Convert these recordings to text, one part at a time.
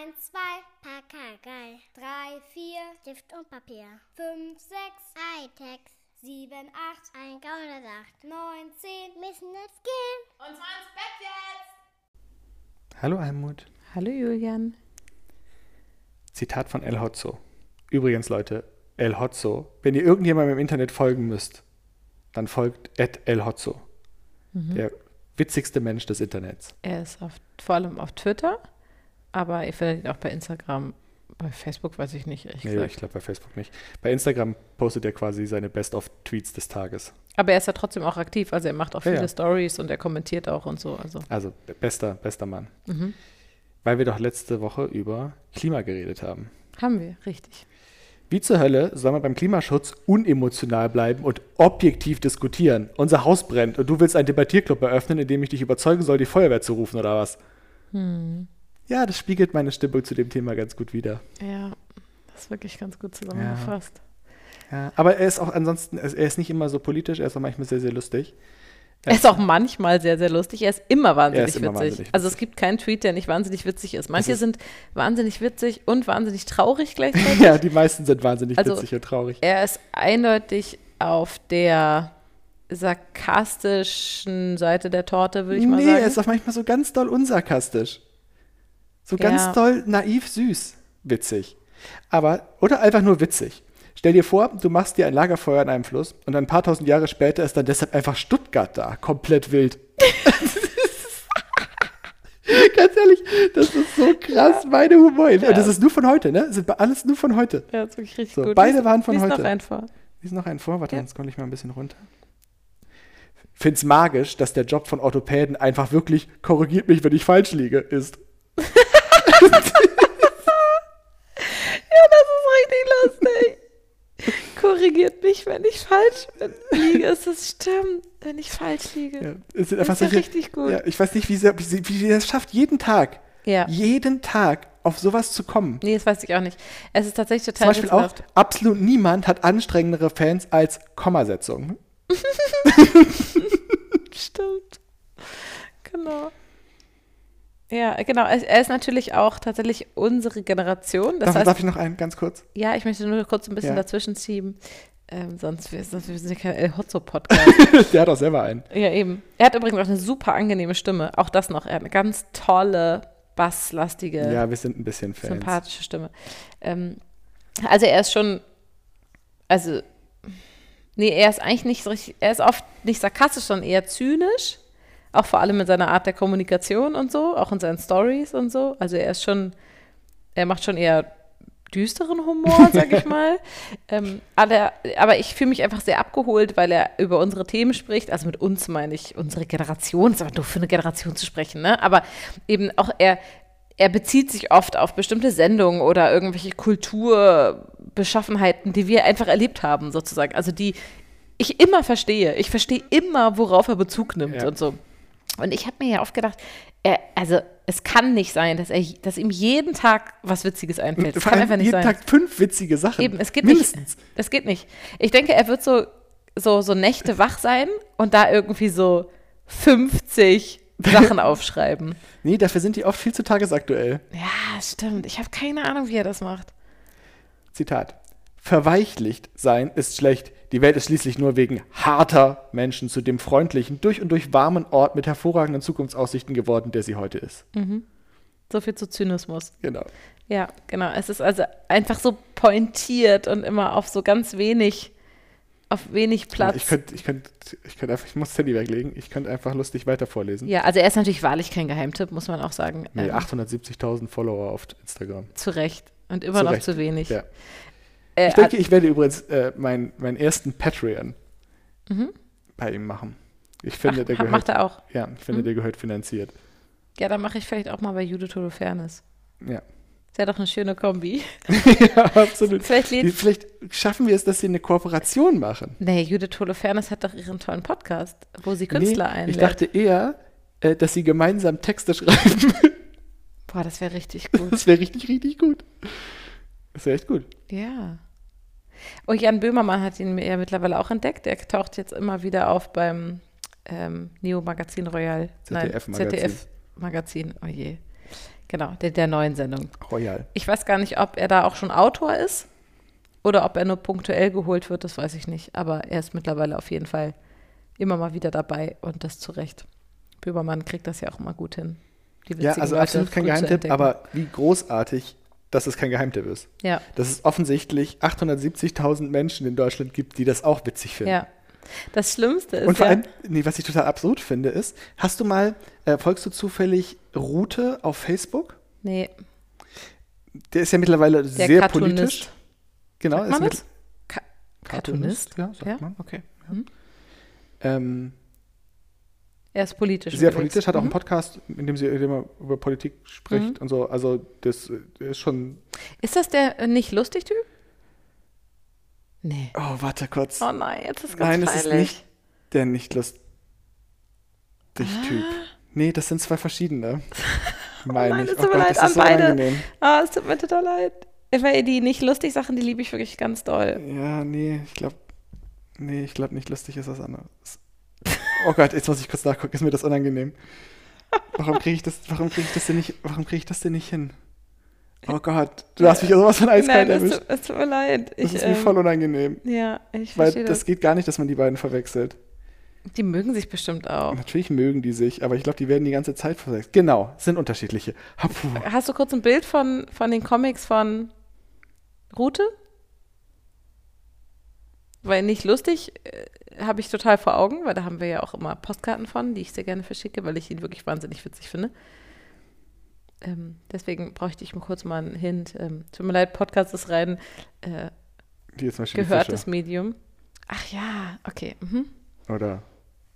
1, 2, Pakagei. 3, 4, Stift und Papier. 5, 6, Hightech. 7, 8, ein Gaunersacht. 9, 10, müssen jetzt gehen. Und zwar ins Bett jetzt! Hallo Almut. Hallo Julian. Zitat von El Hotzo. Übrigens, Leute, El Hotzo, wenn ihr irgendjemandem im Internet folgen müsst, dann folgt Ed El Hotzo. Der witzigste Mensch des Internets. Er ist auf, vor allem auf Twitter, aber ihr findet ihn auch bei Instagram. Bei Facebook weiß ich nicht, ehrlich Nee, gesagt. ich glaube bei Facebook nicht. Bei Instagram postet er quasi seine Best-of-Tweets des Tages. Aber er ist ja trotzdem auch aktiv. Also er macht auch Ja, viele ja. Stories und er kommentiert auch und so. Also Also bester, bester Mann. mhm. Weil wir doch letzte Woche über Klima geredet haben. haben wir, richtig. Wie zur Hölle soll man beim Klimaschutz unemotional bleiben und objektiv diskutieren? Unser Haus brennt und du willst einen Debattierclub eröffnen, in dem ich dich überzeugen soll, die Feuerwehr zu rufen oder was? Hm. Ja, das spiegelt meine Stimmung zu dem Thema ganz gut wider. Ja, das ist wirklich ganz gut zusammengefasst. Ja, aber er ist auch ansonsten, er ist nicht immer so politisch, er ist auch manchmal sehr, sehr lustig. Er ist auch manchmal sehr, sehr lustig. Er ist immer wahnsinnig ist immer witzig. wahnsinnig Also es gibt keinen Tweet, der nicht wahnsinnig witzig ist. Manche ist- sind wahnsinnig witzig und wahnsinnig traurig gleichzeitig. Ja, die meisten sind wahnsinnig Also- witzig und traurig. Er ist eindeutig auf der sarkastischen Seite der Torte, würde ich mal nee, sagen. er ist auch manchmal so ganz doll unsarkastisch. So ganz Ja. doll naiv süß witzig. Aber, oder einfach nur witzig. Stell dir vor, du machst dir ein Lagerfeuer in einem Fluss und ein paar tausend Jahre später ist dann deshalb einfach Stuttgart da, komplett wild. Ganz ehrlich, das ist so krass meine Humor. Und das ist nur von heute, ne? Das sind alles nur von heute. ja, das ist wirklich richtig So, gut. beide Lies- waren von lies heute. noch einen vor. Lies noch einen vor, warte, Ja. dann scroll ich mal ein bisschen runter. Find's magisch, dass der Job von Orthopäden einfach wirklich korrigiert mich, wenn ich falsch liege, ist. Ja, das ist richtig lustig. Korrigiert mich, wenn ich falsch bin. liege. Es ist stimmt, wenn ich falsch liege. Ja, es sind Das einfach ist ja solche, richtig gut. Ja, ich weiß nicht, wie sie, wie, sie, wie sie das schafft, jeden Tag, Ja. jeden Tag auf sowas zu kommen. Nee, das weiß ich auch nicht. Es ist tatsächlich Zum total Beispiel auch, absolut niemand hat anstrengendere Fans als Kommasetzung. Stimmt. Genau. Ja, genau. Er ist natürlich auch tatsächlich unsere Generation. Darf, heißt, darf ich noch einen ganz kurz? ja, ich möchte nur kurz ein bisschen Ja. dazwischen schieben. Ähm, sonst, wir, sonst wir sind ja kein El Hotzo-Podcast. Der hat auch selber einen. ja, eben. Er hat übrigens auch eine super angenehme Stimme. Auch das noch. Er hat eine ganz tolle, basslastige, Ja, wir sind ein bisschen Fans. sympathische Stimme. Ähm, also er ist schon, also, nee, er ist eigentlich nicht so richtig, er ist oft nicht sarkastisch, sondern eher zynisch. Auch vor allem in seiner Art der Kommunikation und so, auch in seinen Stories und so. Also er ist schon, er macht schon eher düsteren Humor, sag ich mal. ähm, aber, aber ich fühle mich einfach sehr abgeholt, weil er über unsere Themen spricht. Also mit uns meine ich unsere Generation, ist aber doof für eine Generation zu sprechen, ne? Aber eben auch er, er bezieht sich oft auf bestimmte Sendungen oder irgendwelche Kulturbeschaffenheiten, die wir einfach erlebt haben, sozusagen. Also die ich immer verstehe. Ich verstehe immer, worauf er Bezug nimmt Ja. und so. Und ich habe mir ja oft gedacht, er, also es kann nicht sein, dass, er, dass ihm jeden Tag was Witziges einfällt. Vor kann einfach nicht jeden sein. Tag fünf witzige Sachen. Eben, es geht Mindestens. nicht. Es geht nicht. Ich denke, er wird so, so, so Nächte wach sein und da irgendwie so 50 Sachen aufschreiben. Nee, dafür sind die oft viel zu tagesaktuell. Ja, stimmt. Ich habe keine Ahnung, wie er das macht. Zitat. Verweichlicht sein ist schlecht. Die Welt ist schließlich nur wegen harter Menschen zu dem freundlichen, durch und durch warmen Ort mit hervorragenden Zukunftsaussichten geworden, der sie heute ist. So viel zu Zynismus. Genau. Ja, genau. Es ist also einfach so pointiert und immer auf so ganz wenig, auf wenig Platz. Ich könnte ich könnt, ich könnt einfach, ich muss Handy weglegen. Ich könnte einfach lustig weiter vorlesen. ja, also er ist natürlich wahrlich kein Geheimtipp, muss man auch sagen. Nee, Ähm, 870.000 Follower auf Instagram. zu Recht. Und immer Zu noch Recht. zu wenig. Ja. Äh, Ich denke, ich werde übrigens äh, meinen meinen ersten Patreon Mhm. bei ihm machen. Ich finde, ach, der gehört, macht er auch. ja, ich finde, Mhm. der gehört finanziert. Ja, dann mache ich vielleicht auch mal bei Judith Holofernes. Ja. Ist ja doch eine schöne Kombi. ja, absolut. Vielleicht vielleicht schaffen wir es, dass sie eine Kooperation machen. Nee, Judith Holofernes hat doch ihren tollen Podcast, wo sie Künstler Nee, einlädt. Ich dachte eher, äh, dass sie gemeinsam Texte schreiben. Boah, das wäre richtig gut. Das wäre richtig, richtig gut. Das wäre echt gut. ja. Oh, Jan Böhmermann hat ihn ja mittlerweile auch entdeckt. Der taucht jetzt immer wieder auf beim ähm, Neo Magazin Royal. ZDF-Magazin. ZDF Magazin. Oh je. Genau, der, der neuen Sendung. Royal. Ich weiß gar nicht, ob er da auch schon Autor ist oder ob er nur punktuell geholt wird, das weiß ich nicht. Aber er ist mittlerweile auf jeden Fall immer mal wieder dabei und das zu Recht. Böbermann kriegt das ja auch immer gut hin. Ja, also absolut kein Geheimtipp, aber wie großartig, dass es kein Geheimtipp ist. Ja, Dass es offensichtlich 870.000 Menschen in Deutschland gibt, die das auch witzig finden. ja. Das Schlimmste ist Und vor ja, allem, nee, was ich total absurd finde, ist, hast du mal, äh, folgst du zufällig Rute auf Facebook? nee, Der ist ja mittlerweile der sehr Cartoonist. politisch. Genau, Sagt ist man mit-? Ka Cartoonist? Ja, sagt Ja. man, okay. Ja. Mhm. Ähm, Er ist politisch. sehr politisch, hat auch einen Mhm. Podcast, in dem, sie, in dem er über Politik spricht Mhm. und so. Also, das äh, ist schon. Ist das der äh, nicht lustig Typ? Nee. Oh, warte kurz. Oh nein, jetzt ist ganz Nein, es ist nicht der nicht lustig Typ. Nee, das sind zwei verschiedene. Meine Ah. nein, ich. es tut mir Gott, leid, ist so an beide. unangenehm. Ah, es tut mir total leid. Weil die nicht lustig Sachen, die liebe ich wirklich ganz doll. Ja, nee, ich glaube. Nee, ich glaube nicht lustig ist was anderes. Oh Gott, jetzt muss ich kurz nachgucken, ist mir das unangenehm. Warum kriege ich das, warum kriege ich das denn nicht, warum kriege ich das denn nicht hin? Oh Gott, du hast mich ja sowas von eiskalt Nein, erwischt. es tut mir leid. Das Ich, ist mir ähm, voll unangenehm. Ja, ich Weil das das. geht gar nicht, dass man die beiden verwechselt. Die mögen sich bestimmt auch. Natürlich mögen die sich, aber ich glaube, die werden die ganze Zeit verwechselt. Genau, sind unterschiedliche. Hapu. Hast du kurz ein Bild von, von den Comics von Rute? Weil nicht lustig äh, habe ich total vor Augen, weil da haben wir ja auch immer Postkarten von, die ich sehr gerne verschicke, weil ich ihn wirklich wahnsinnig witzig finde. Ähm, deswegen bräuchte ich mal kurz mal einen Hint. Ähm, tut mir leid, Podcast ist rein äh, gehörtes. Medium. Ach ja, okay. Mhm. Oder.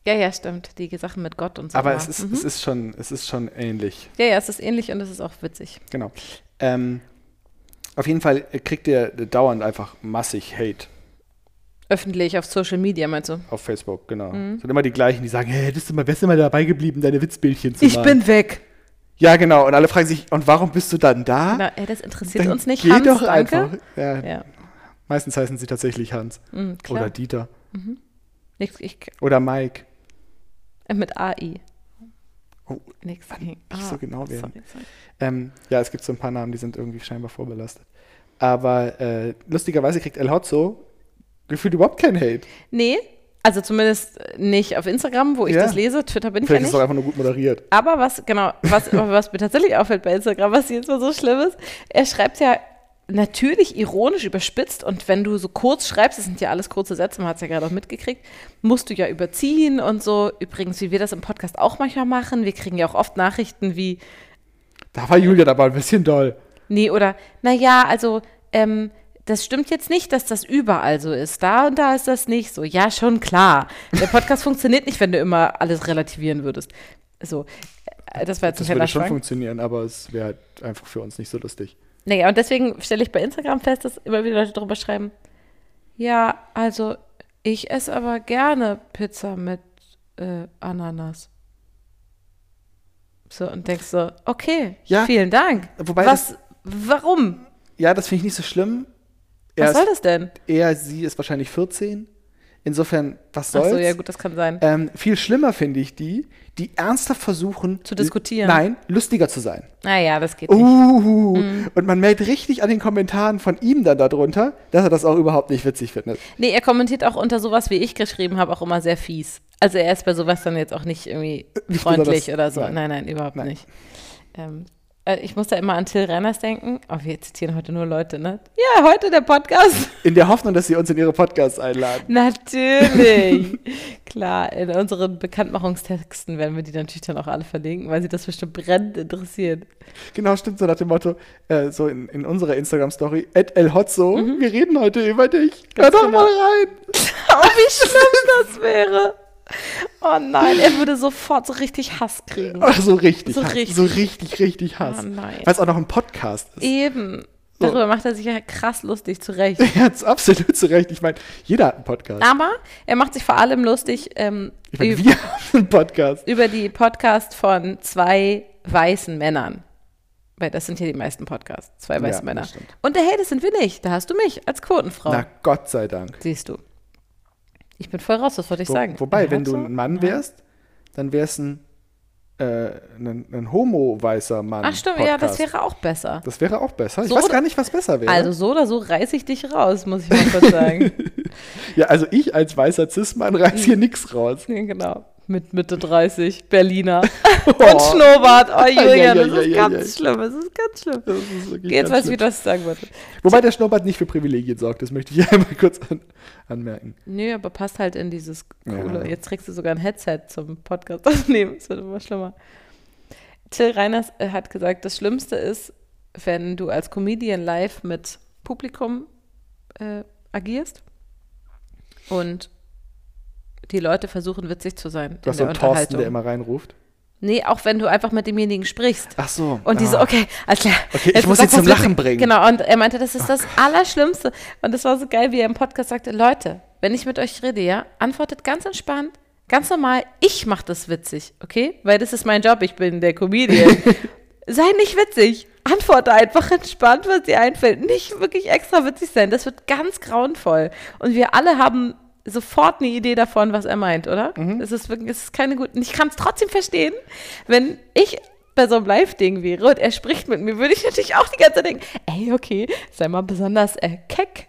Ja, ja, stimmt. Die Sachen mit Gott und so. Aber es ist, mhm. es ist schon, es ist schon ähnlich. Ja, ja, es ist ähnlich und es ist auch witzig. Genau. Ähm, auf jeden Fall kriegt ihr dauernd einfach massig Hate Öffentlich auf Social Media, meinst du? auf Facebook, genau. Mhm. Es sind immer die gleichen, die sagen, hey, bist du mal, wärst du mal dabei geblieben, deine Witzbildchen zu Ich malen. bin weg. Ja, genau. Und alle fragen sich, und warum bist du dann da? Na, ey, das interessiert Dann uns nicht. Geh Hans, doch danke. einfach. Ja, Ja, Meistens heißen sie tatsächlich Hans. mhm. Oder Dieter. ich, ich, Oder Mike. äh, mit AI. Oh, Nix. nicht so genau werden. sorry, sorry. Ähm, ja, es gibt so ein paar Namen, die sind irgendwie scheinbar vorbelastet. Aber äh, lustigerweise kriegt El Hotzo gefühlt überhaupt kein Hate. Nee, also zumindest nicht auf Instagram, wo ich Ja. das lese. Twitter bin ich Vielleicht ja ist es nicht. auch einfach nur gut moderiert. Aber was, genau, was, was mir tatsächlich auffällt bei Instagram, was jetzt mal so schlimm ist, er schreibt ja natürlich ironisch überspitzt und wenn du so kurz schreibst, das sind ja alles kurze Sätze, man hat es ja gerade auch mitgekriegt, musst du ja überziehen und so. Übrigens, wie wir das im Podcast auch manchmal machen, wir kriegen ja auch oft Nachrichten wie, Da war Julia aber ein bisschen doll. nee, oder, naja, also, ähm, das stimmt jetzt nicht, dass das überall so ist. Da und da ist das nicht so. Ja, schon klar. Der Podcast funktioniert nicht, wenn du immer alles relativieren würdest. So, äh, das war jetzt ein Das kleiner würde schon funktionieren, aber es wäre halt einfach für uns nicht so lustig. Naja, und deswegen stelle ich bei Instagram fest, dass immer wieder Leute darüber schreiben, ja, also ich esse aber gerne Pizza mit äh, Ananas. So, und denkst so, okay, Ja, vielen Dank. wobei Was, warum? Ja, das finde ich nicht so schlimm. Er, Was soll das denn? er, sie ist wahrscheinlich 14. Insofern, was soll's? Achso, ja gut, das kann sein. Ähm, viel schlimmer finde ich die, die ernsthaft versuchen Zu diskutieren. Nein, lustiger zu sein. Naja, das geht nicht. Uh, Mhm. Und man merkt richtig an den Kommentaren von ihm dann darunter, dass er das auch überhaupt nicht witzig findet. Nee, er kommentiert auch unter sowas, wie ich geschrieben habe, auch immer sehr fies. Also er ist bei sowas dann jetzt auch nicht irgendwie Nicht freundlich oder so. nein. Nein, nein, überhaupt Nein. nicht. Ähm, äh, ich muss da immer an Till Renners denken. Oh, wir zitieren heute nur Leute, ne? Ja, heute der Podcast. In der Hoffnung, dass sie uns in ihre Podcasts einladen. Natürlich. Klar, in unseren Bekanntmachungstexten werden wir die natürlich dann auch alle verlinken, weil sie das bestimmt brennend interessiert. Genau, stimmt so nach dem Motto, äh, so in, in unserer Instagram-Story, at El Hotzo, wir reden heute über dich. Hör doch genau. mal rein. Oh, wie schlimm das wäre. Oh nein, er würde sofort so richtig Hass kriegen. Ach, so richtig. So Hass. richtig. So richtig, richtig Hass. Oh nein. Weil es auch noch ein Podcast ist. Eben. So. Darüber macht er sich ja krass lustig, zu Recht. Er hat absolut zu Recht. Ich meine, jeder hat einen Podcast. Aber er macht sich vor allem lustig ähm, Ich meine, üb- wir haben einen Podcast. über die Podcast von zwei weißen Männern. Weil das sind ja die meisten Podcasts, zwei weiße Ja, Männer. Und der hey, das sind wir nicht. Da hast du mich als Quotenfrau. Na, Gott sei Dank. Siehst du. Ich bin voll raus, was wollte ich Wo, sagen? wobei, wenn du ein Mann Ja. wärst, dann wär's ein äh, ein, ein homo-weißer Mann. Ach stimmt, ja, das wäre auch besser. Das wäre auch besser. Ich So weiß gar nicht, was besser wäre. Also so oder so reiße ich dich raus, muss ich mal kurz sagen. ja, also ich als weißer Cis-Mann reiß hier nichts raus. ja, genau. Mit Mitte 30, Berliner. Oh. Und Schnurrbart. Oh, Julian, das ist ganz schlimm. Das ist ganz schlimm. Das ist Jetzt weiß ich, wie du das sagen wollte. Wobei der Schnurrbart nicht für Privilegien sorgt, das möchte ich hier einmal kurz an, anmerken. Nö, aber passt halt in dieses coole. Ja. Jetzt trägst du sogar ein Headset zum Podcast aufnehmen. Es wird immer schlimmer. Till Reiners äh, hat gesagt, das Schlimmste ist, wenn du als Comedian live mit Publikum äh, agierst und die Leute versuchen witzig zu sein Du hast so der einen Thorsten, der immer reinruft. nee, auch wenn du einfach mit demjenigen sprichst. Ach so. Und die so, Ah. okay, alles klar. Okay, ich muss sie zum. Lachen bringen. Genau, und er meinte, das ist das Allerschlimmste. Und das war so geil, wie er im Podcast sagte, Leute, wenn ich mit euch rede, ja, antwortet ganz entspannt, ganz normal, ich mache das witzig, okay? Weil das ist mein Job, ich bin der Comedian. Sei nicht witzig. Antworte einfach entspannt, was dir einfällt. Nicht wirklich extra witzig sein. Das wird ganz grauenvoll. Und wir alle haben sofort eine Idee davon, was er meint, oder? Mhm. Es ist wirklich, es ist keine gute. Ich kann es trotzdem verstehen, wenn ich bei so einem Live-Ding wäre und er spricht mit mir, würde ich natürlich auch die ganze Zeit denken, ey, okay, sei mal besonders äh, keck.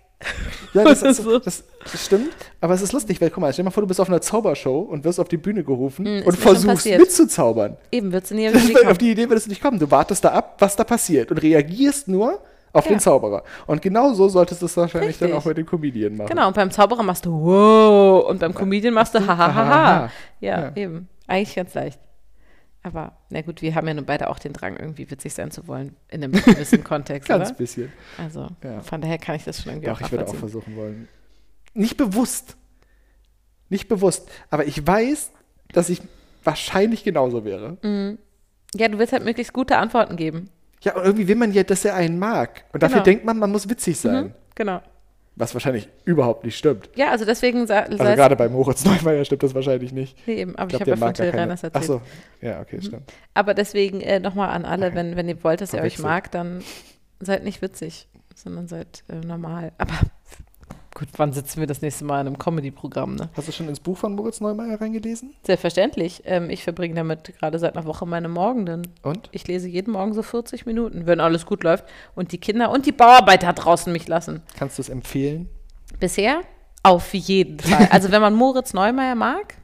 Ja, das, ist, So. das, das stimmt. Aber es ist lustig, weil guck mal, stell dir mal vor, du bist auf einer Zaubershow und wirst auf die Bühne gerufen ist und versuchst mitzuzaubern. Eben, wird sie nie Das, wieder auf die Idee würdest du nicht kommen. Du wartest da ab, was da passiert und reagierst nur auf Ja. den Zauberer. Und genau so solltest du es wahrscheinlich dann Richtig. auch mit dem Comedian machen. Genau, und beim Zauberer machst du wow und beim Comedian machst du hahaha. Ja, Ja. eben. Eigentlich ganz leicht. Aber, na gut, wir haben ja nun beide auch den Drang, irgendwie witzig sein zu wollen, in einem gewissen Kontext, Ganz oder? bisschen. Also, Ja. von daher kann ich das schon irgendwie Doch, ich würde auch versuchen wollen. Nicht bewusst. Nicht bewusst. Aber ich weiß, dass ich wahrscheinlich genauso wäre. Mhm. Ja, du willst halt möglichst gute Antworten geben. Ja, und irgendwie will man ja, dass er einen mag. Und dafür Genau. denkt man, man muss witzig sein. Mhm, genau. Was wahrscheinlich überhaupt nicht stimmt. Ja, also deswegen sa- Also gerade bei Moritz Neumeier stimmt das wahrscheinlich nicht. nee, eben, aber Ich ich, habe ja von Till. Reiners Ach erzählt. so. Ja, okay, stimmt. Aber deswegen äh, nochmal an alle, wenn, wenn ihr wollt, dass er euch Verwechselt. mag, dann seid nicht witzig, sondern seid äh, normal. Aber gut, wann sitzen wir das nächste Mal in einem Comedy-Programm, ne? Hast du schon ins Buch von Moritz Neumeier reingelesen? Selbstverständlich. Ähm, ich verbringe damit gerade seit einer Woche meine Morgenden. Und? Ich lese jeden Morgen so 40 Minuten, wenn alles gut läuft und die Kinder und die Bauarbeiter draußen mich lassen. Kannst du es empfehlen? Bisher auf jeden Fall. Also wenn man Moritz Neumeier mag,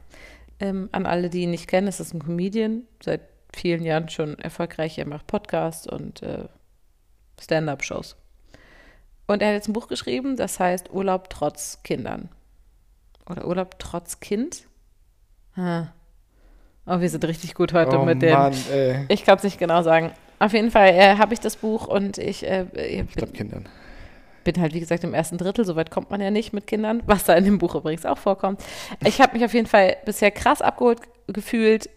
ähm, an alle, die ihn nicht kennen, ist das ein Comedian, seit vielen Jahren schon erfolgreich. Er macht Podcasts und äh, Stand-up-Shows. Und er hat jetzt ein Buch geschrieben, das heißt Urlaub trotz Kindern. Oder Urlaub trotz Kind. Ah. Oh, wir sind richtig gut heute oh mit dem. Mann, ey. Ich kann es nicht genau sagen. Auf jeden Fall äh, habe ich das Buch und ich äh, Ich bin, glaube Kindern. bin halt, wie gesagt, im ersten Drittel. Soweit kommt man ja nicht mit Kindern, was da in dem Buch übrigens auch vorkommt. Ich habe mich auf jeden Fall bisher krass abgeholt gefühlt.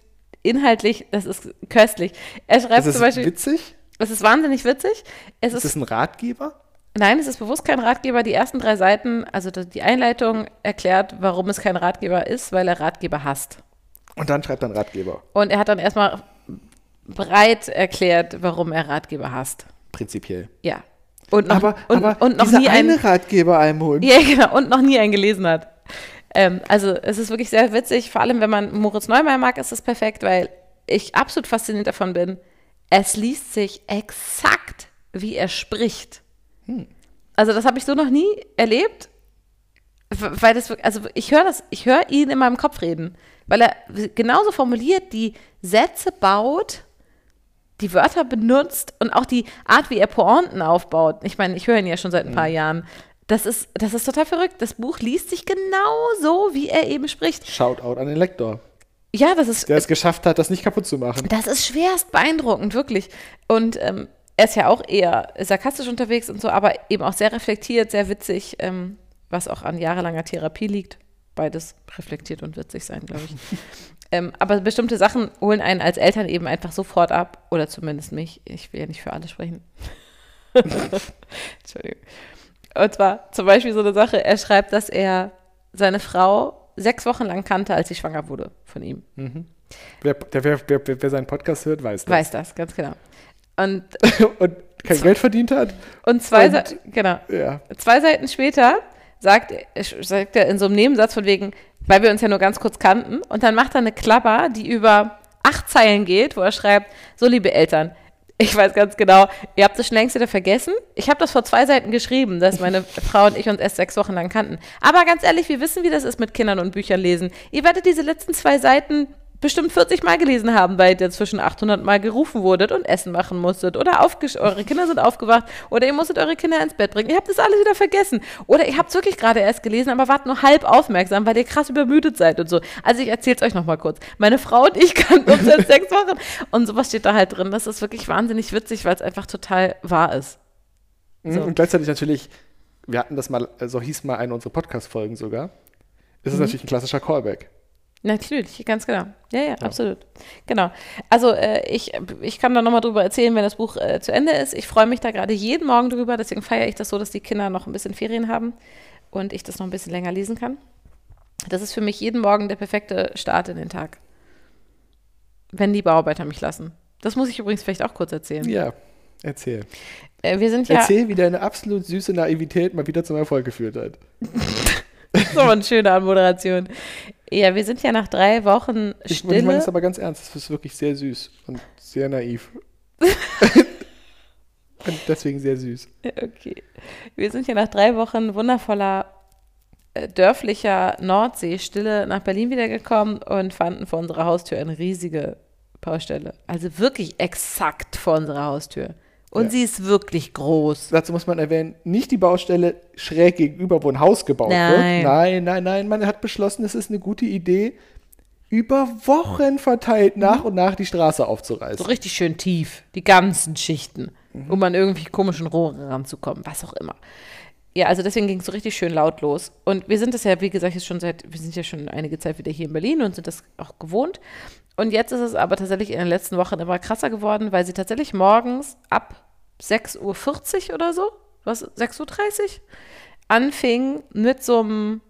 Inhaltlich, das ist köstlich. Er schreibt Ist zum Beispiel, witzig? es ist wahnsinnig witzig. Es Ist ist, es ein Ratgeber? Nein, es ist bewusst kein Ratgeber. Die ersten drei Seiten, also die Einleitung erklärt, warum es kein Ratgeber ist, weil er Ratgeber hasst. Und dann schreibt er einen Ratgeber. Und er hat dann erstmal breit erklärt, warum er Ratgeber hasst. Prinzipiell. Ja. Und noch, aber und, aber und noch nie eine einen, Ratgeber, Almut. ja, genau, und noch nie einen gelesen hat. Ähm, also es ist wirklich sehr witzig, vor allem wenn man Moritz Neumeier mag, ist es perfekt, weil ich absolut fasziniert davon bin. Es liest sich exakt, wie er spricht. Also das habe ich so noch nie erlebt, weil das also ich höre das, ich höre ihn in meinem Kopf reden, weil er genauso formuliert, die Sätze baut, die Wörter benutzt und auch die Art, wie er Pointen aufbaut. Ich meine, ich höre ihn ja schon seit ein paar Jahren. Das ist, das ist total verrückt. Das Buch liest sich genau so, wie er eben spricht. Shoutout an den Lektor, Ja, das ist, der es geschafft hat, das nicht kaputt zu machen. das ist schwerst beeindruckend, wirklich. Und ähm, er ist ja auch eher sarkastisch unterwegs und so, aber eben auch sehr reflektiert, sehr witzig, ähm, was auch an jahrelanger Therapie liegt. Beides reflektiert und witzig sein, glaube ich. ähm, aber bestimmte Sachen holen einen als Eltern eben einfach sofort ab, oder zumindest mich. Ich will ja nicht für alle sprechen. Entschuldigung. Und zwar zum Beispiel so eine Sache, er schreibt, dass er seine Frau sechs Wochen lang kannte, als sie schwanger wurde von ihm. Wer, der, wer, wer, wer seinen Podcast hört, weiß das. Weiß das, ganz genau. Und, Und kein Geld verdient hat. und zwei Und- Seiten, genau. Ja. Zwei Seiten später sagt, er- sagt er in so einem Nebensatz von wegen, weil wir uns ja nur ganz kurz kannten, und dann macht er eine Klapper, die über acht Zeilen geht, wo er schreibt, so liebe Eltern, ich weiß ganz genau, ihr habt das schon längst wieder vergessen. Ich habe das vor zwei Seiten geschrieben, dass meine Frau und ich uns erst sechs Wochen lang kannten. Aber ganz ehrlich, wir wissen, wie das ist mit Kindern und Büchern lesen. Ihr werdet diese letzten zwei Seiten bestimmt 40 Mal gelesen haben, weil ihr zwischen 800 Mal gerufen wurdet und Essen machen musstet oder eure Kinder sind aufgewacht oder ihr musstet eure Kinder ins Bett bringen. Ihr habt das alles wieder vergessen. Oder ihr habt es wirklich gerade erst gelesen, aber wart nur halb aufmerksam, weil ihr krass übermüdet seid und so. Also ich erzähle es euch nochmal kurz. Meine Frau und ich kannten uns seit sechs Wochen und sowas steht da halt drin. Das ist wirklich wahnsinnig witzig, weil es einfach total wahr ist. Mhm, so. Und gleichzeitig natürlich, wir hatten das mal, so hieß mal eine unserer Podcast-Folgen sogar, ist es mhm. natürlich ein klassischer Callback. Natürlich, ganz genau. Ja, ja, ja. absolut. Genau. Also äh, ich, ich kann da nochmal drüber erzählen, wenn das Buch äh, zu Ende ist. Ich freue mich da gerade jeden Morgen drüber, deswegen feiere ich das so, dass die Kinder noch ein bisschen Ferien haben und ich das noch ein bisschen länger lesen kann. Das ist für mich jeden Morgen der perfekte Start in den Tag. Wenn die Bauarbeiter mich lassen. Das muss ich übrigens vielleicht auch kurz erzählen. Ja, erzähl. Äh, wir sind ja. Erzähl, wie deine absolut süße Naivität mal wieder zum Erfolg geführt hat. so eine schöne Anmoderation. Ja, wir sind ja nach drei Wochen Stille. Ich, ich meine das aber ganz ernst. Das ist wirklich sehr süß und sehr naiv. und deswegen sehr süß. Okay. Wir sind ja nach drei Wochen wundervoller äh, dörflicher Nordseestille nach Berlin wiedergekommen und fanden vor unserer Haustür eine riesige Baustelle. Also wirklich exakt vor unserer Haustür. Und ja. sie ist wirklich groß. Dazu muss man erwähnen, nicht die Baustelle schräg gegenüber, wo ein Haus gebaut nein. wird. Nein, nein, nein. Man hat beschlossen, es ist eine gute Idee, über Wochen verteilt nach mhm. und nach die Straße aufzureißen. So richtig schön tief, die ganzen Schichten, mhm. um an irgendwie komischen Rohren ranzukommen, was auch immer. Ja, also deswegen ging es so richtig schön laut los. Und wir sind das ja, wie gesagt, jetzt schon seit, wir sind ja schon einige Zeit wieder hier in Berlin und sind das auch gewohnt. Und jetzt ist es aber tatsächlich in den letzten Wochen immer krasser geworden, weil sie tatsächlich morgens ab 6.40 Uhr oder so, was, 6.30 Uhr, anfing mit so einem,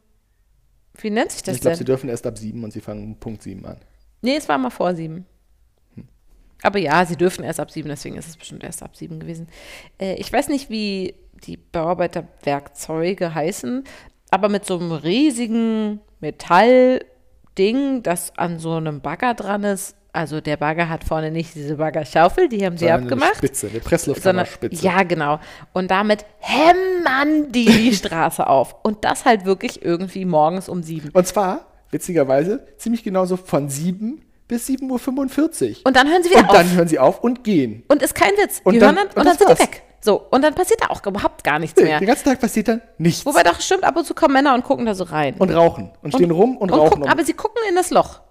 wie nennt sich das ich glaub, denn? Ich glaube, sie dürfen erst ab 7 und sie fangen um Punkt 7 an. Nee, es war mal vor 7. Hm. Aber ja, sie dürfen erst ab 7, deswegen ist es bestimmt erst ab 7 gewesen. Äh, ich weiß nicht, wie die Bauarbeiterwerkzeuge heißen, aber mit so einem riesigen Metallding, das an so einem Bagger dran ist, also der Bagger hat vorne nicht diese Baggerschaufel, die haben sie Sondern abgemacht. Spitze, eine Presslufthammerspitze. Ja, genau. Und damit hämmern die die Straße auf. Und das halt wirklich irgendwie morgens um sieben. Und zwar, witzigerweise, ziemlich genauso von sieben bis 7.45 Uhr. Und dann hören sie wieder auf. Und dann hören sie auf und gehen. Und ist kein Witz. Die und dann, hören dann, und, und dann sind die weg. So, und dann passiert da auch überhaupt gar nichts nee, mehr. Den ganzen Tag passiert dann nichts. Wobei doch stimmt, ab und zu kommen Männer und gucken da so rein. Und rauchen. Und stehen und, rum und, und rauchen. Gucken, aber sie gucken in das Loch.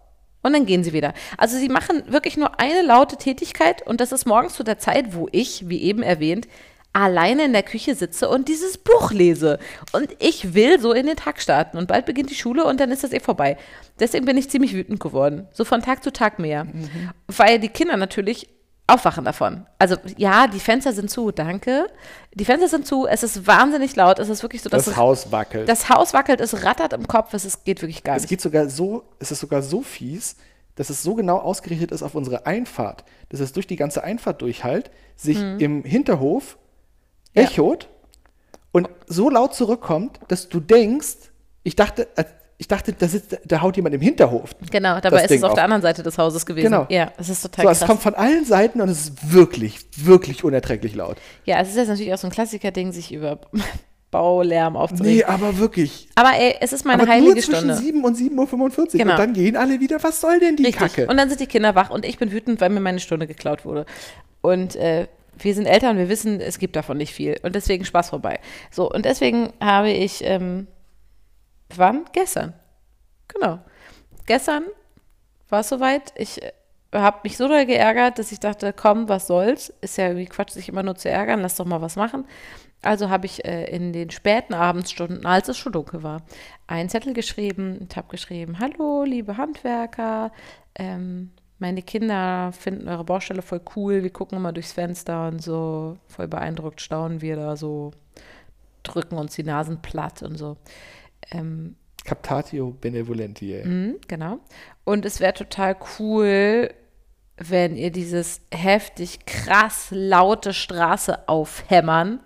Und dann gehen sie wieder. Also sie machen wirklich nur eine laute Tätigkeit und das ist morgens zu der Zeit, wo ich, wie eben erwähnt, alleine in der Küche sitze und dieses Buch lese. Und ich will so in den Tag starten. Und bald beginnt die Schule und dann ist das eh vorbei. Deswegen bin ich ziemlich wütend geworden. So von Tag zu Tag mehr. Mhm. Weil die Kinder natürlich aufwachen davon. Also ja, die Fenster sind zu, danke. Die Fenster sind zu, es ist wahnsinnig laut, es ist wirklich so, dass das Haus wackelt. Das Haus wackelt, es rattert im Kopf, es ist, geht wirklich gar es nicht. Es geht sogar so, es ist sogar so fies, dass es so genau ausgerichtet ist auf unsere Einfahrt, dass es durch die ganze Einfahrt durchhalt, sich mhm. im Hinterhof echot ja. und so laut zurückkommt, dass du denkst, ich dachte, ich dachte, da, sitzt, da haut jemand im Hinterhof. Genau, dabei ist Ding es auf, auf, der anderen Seite des Hauses gewesen. Genau. Ja, es ist total so, krass. Es kommt von allen Seiten und es ist wirklich, wirklich unerträglich laut. Ja, es ist jetzt natürlich auch so ein Klassiker-Ding, sich über Baulärm aufzuregen. Nee, aber wirklich. Aber ey, es ist meine aber heilige nur zwischen Stunde. 7 und 7.45 Uhr. Genau. Und dann gehen alle wieder, was soll denn die Richtig. Kacke? Und dann sind die Kinder wach und ich bin wütend, weil mir meine Stunde geklaut wurde. Und äh, wir sind Eltern, wir wissen, es gibt davon nicht viel. Und deswegen Spaß vorbei. So, und deswegen habe ich, ähm, wann? Gestern Genau. Gestern war es soweit. Ich äh, habe mich so doll geärgert, dass ich dachte, komm, was soll's? Ist ja irgendwie Quatsch, sich immer nur zu ärgern, lass doch mal was machen. Also habe ich äh, in den späten Abendsstunden, als es schon dunkel war, einen Zettel geschrieben und habe geschrieben, hallo, liebe Handwerker, ähm, meine Kinder finden eure Baustelle voll cool, wir gucken immer durchs Fenster und so, voll beeindruckt staunen wir da so, drücken uns die Nasen platt und so. Ähm, Captatio benevolentiae. Mhm, genau. Und es wäre total cool, wenn ihr dieses heftig krass laute Straße aufhämmern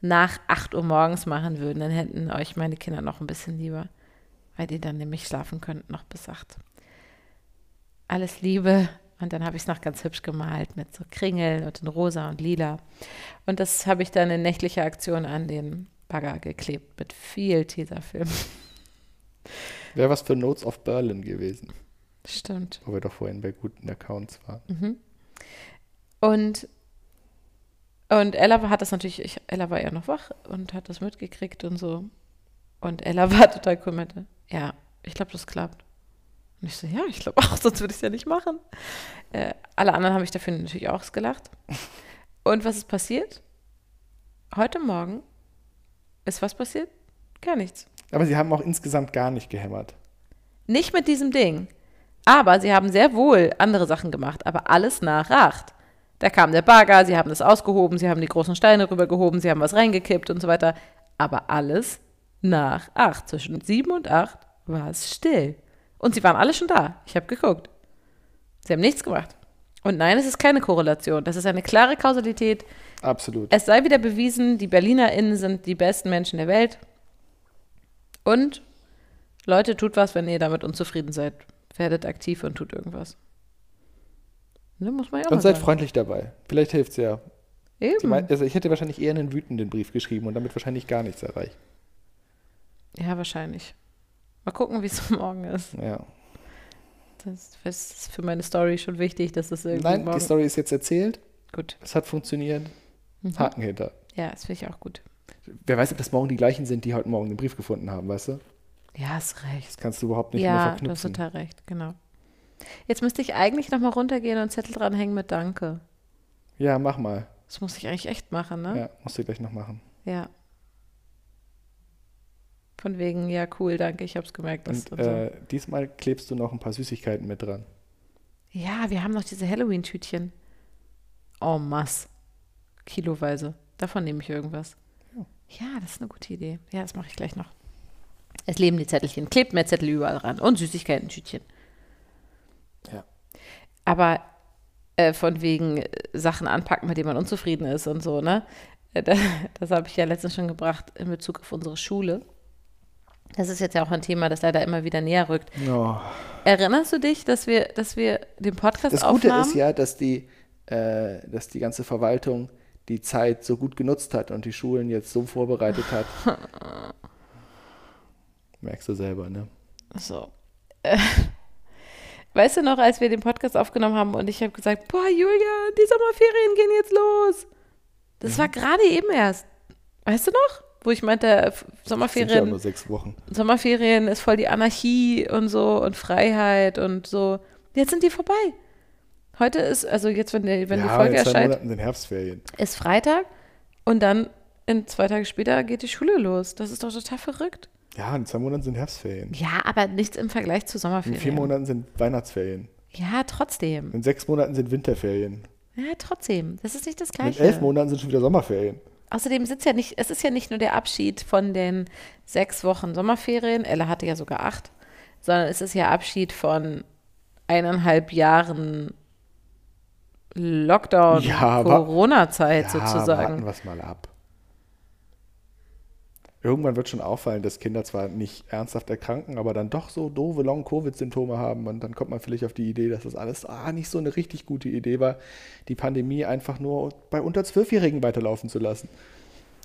nach 8 Uhr morgens machen würden. Dann hätten euch meine Kinder noch ein bisschen lieber, weil die dann nämlich schlafen könnten noch bis 8. Alles Liebe, Und dann habe ich es noch ganz hübsch gemalt mit so Kringeln und in rosa und lila. Und das habe ich dann in nächtlicher Aktion an den Bagger geklebt mit viel Tesafilm. Wäre was für Notes of Berlin gewesen. Stimmt. Wo wir doch vorhin bei guten Accounts waren. Mhm. Und, und Ella hat das natürlich, ich, Ella war ja noch wach und hat das mitgekriegt und so. Und Ella war total cool, meinte, ja, ich glaube, das klappt. Und ich so, ja, ich glaube auch, sonst würde ich es ja nicht machen. Äh, alle anderen haben mich dafür natürlich auch gelacht. Und was ist passiert? Heute Morgen ist was passiert? Gar nichts. Aber sie haben auch insgesamt gar nicht gehämmert. Nicht mit diesem Ding. Aber sie haben sehr wohl andere Sachen gemacht, aber alles nach acht. Da kam der Bagger, sie haben das ausgehoben, sie haben die großen Steine rübergehoben, sie haben was reingekippt und so weiter. Aber alles nach acht. Zwischen sieben und acht war es still. Und sie waren alle schon da. Ich habe geguckt. Sie haben nichts gemacht. Und nein, es ist keine Korrelation. Das ist eine klare Kausalität. Absolut. Es sei wieder bewiesen, die BerlinerInnen sind die besten Menschen der Welt. Und Leute, tut was, wenn ihr damit unzufrieden seid. Werdet aktiv und tut irgendwas. Ne, muss man ja auch Und seid sagen. freundlich dabei. Vielleicht hilft es ja. Eben. also ich hätte wahrscheinlich eher einen wütenden Brief geschrieben und damit wahrscheinlich gar nichts erreicht. Ja, wahrscheinlich. Mal gucken, wie es morgen ist. Ja. Das ist für meine Story schon wichtig, dass das irgendwie Nein, morgen... die Story ist jetzt erzählt. Gut. Es hat funktioniert. Mhm. Haken hinter. Ja, das finde ich auch gut. Wer weiß, ob das morgen die gleichen sind, die heute Morgen den Brief gefunden haben, weißt du? Ja, hast recht. Das kannst du überhaupt nicht mehr Ja, du hast verknüpfen. total recht, genau. Jetzt müsste ich eigentlich nochmal runtergehen und einen Zettel dranhängen mit Danke. Ja, mach mal. Das muss ich eigentlich echt machen, ne? Ja, musst du gleich noch machen. Ja. Von wegen, ja, cool, danke, ich hab's gemerkt. Das Und und so. äh, diesmal klebst du noch ein paar Süßigkeiten mit dran. Ja, wir haben noch diese Halloween-Tütchen. En masse. Kiloweise. Davon nehme ich irgendwas. Ja. Ja, das ist eine gute Idee. Ja, das mache ich gleich noch. Es leben die Zettelchen. Klebt mehr Zettel überall ran. Und Süßigkeiten-Tütchen. Ja. Aber äh, von wegen äh, Sachen anpacken, mit denen man unzufrieden ist und so, ne? Äh, da- Das habe ich ja letztens schon gebracht in Bezug auf unsere Schule. Das ist jetzt ja auch ein Thema, das leider immer wieder näher rückt. Oh. Erinnerst du dich, dass wir, dass wir den Podcast Das Gute aufnahmen? ist ja, dass die, äh, dass die ganze Verwaltung die Zeit so gut genutzt hat und die Schulen jetzt so vorbereitet hat. Merkst du selber, ne? So. Äh, weißt du noch, als wir den Podcast aufgenommen haben und ich habe gesagt, boah, Julia, die Sommerferien gehen jetzt los. Das war gerade eben erst. Weißt du noch? Wo ich meinte, äh, Sind ja Sommerferien, nur sechs Wochen. Sommerferien ist voll die Anarchie und so und Freiheit und so. Jetzt sind die vorbei. Heute ist, also jetzt, wenn, die- wenn die ja, Folge in zwei erscheint, Monaten sind Herbstferien. ist Freitag und dann in zwei Tage später geht die Schule los. Das ist doch total verrückt. Ja, in zwei Monaten sind Herbstferien. Ja, aber nichts im Vergleich zu In Sommerferien. vier Monaten sind Weihnachtsferien. Ja, trotzdem. In sechs Monaten sind Winterferien. Ja, trotzdem. Das ist nicht das In Gleiche. elf Monaten sind schon wieder Sommerferien. Außerdem sitzt ja nicht, es ist ja nicht nur der Abschied von den sechs Wochen Sommerferien, Ella hatte ja sogar acht, sondern es ist ja Abschied von eineinhalb Jahren Lockdown, Ja, Corona-Zeit Ja, sozusagen. warten wir mal ab. Irgendwann wird schon auffallen, dass Kinder zwar nicht ernsthaft erkranken, aber dann doch so doofe Long-Covid-Symptome haben. Und dann kommt man vielleicht auf die Idee, dass das alles ah, nicht so eine richtig gute Idee war, die Pandemie einfach nur bei unter Zwölfjährigen weiterlaufen zu lassen.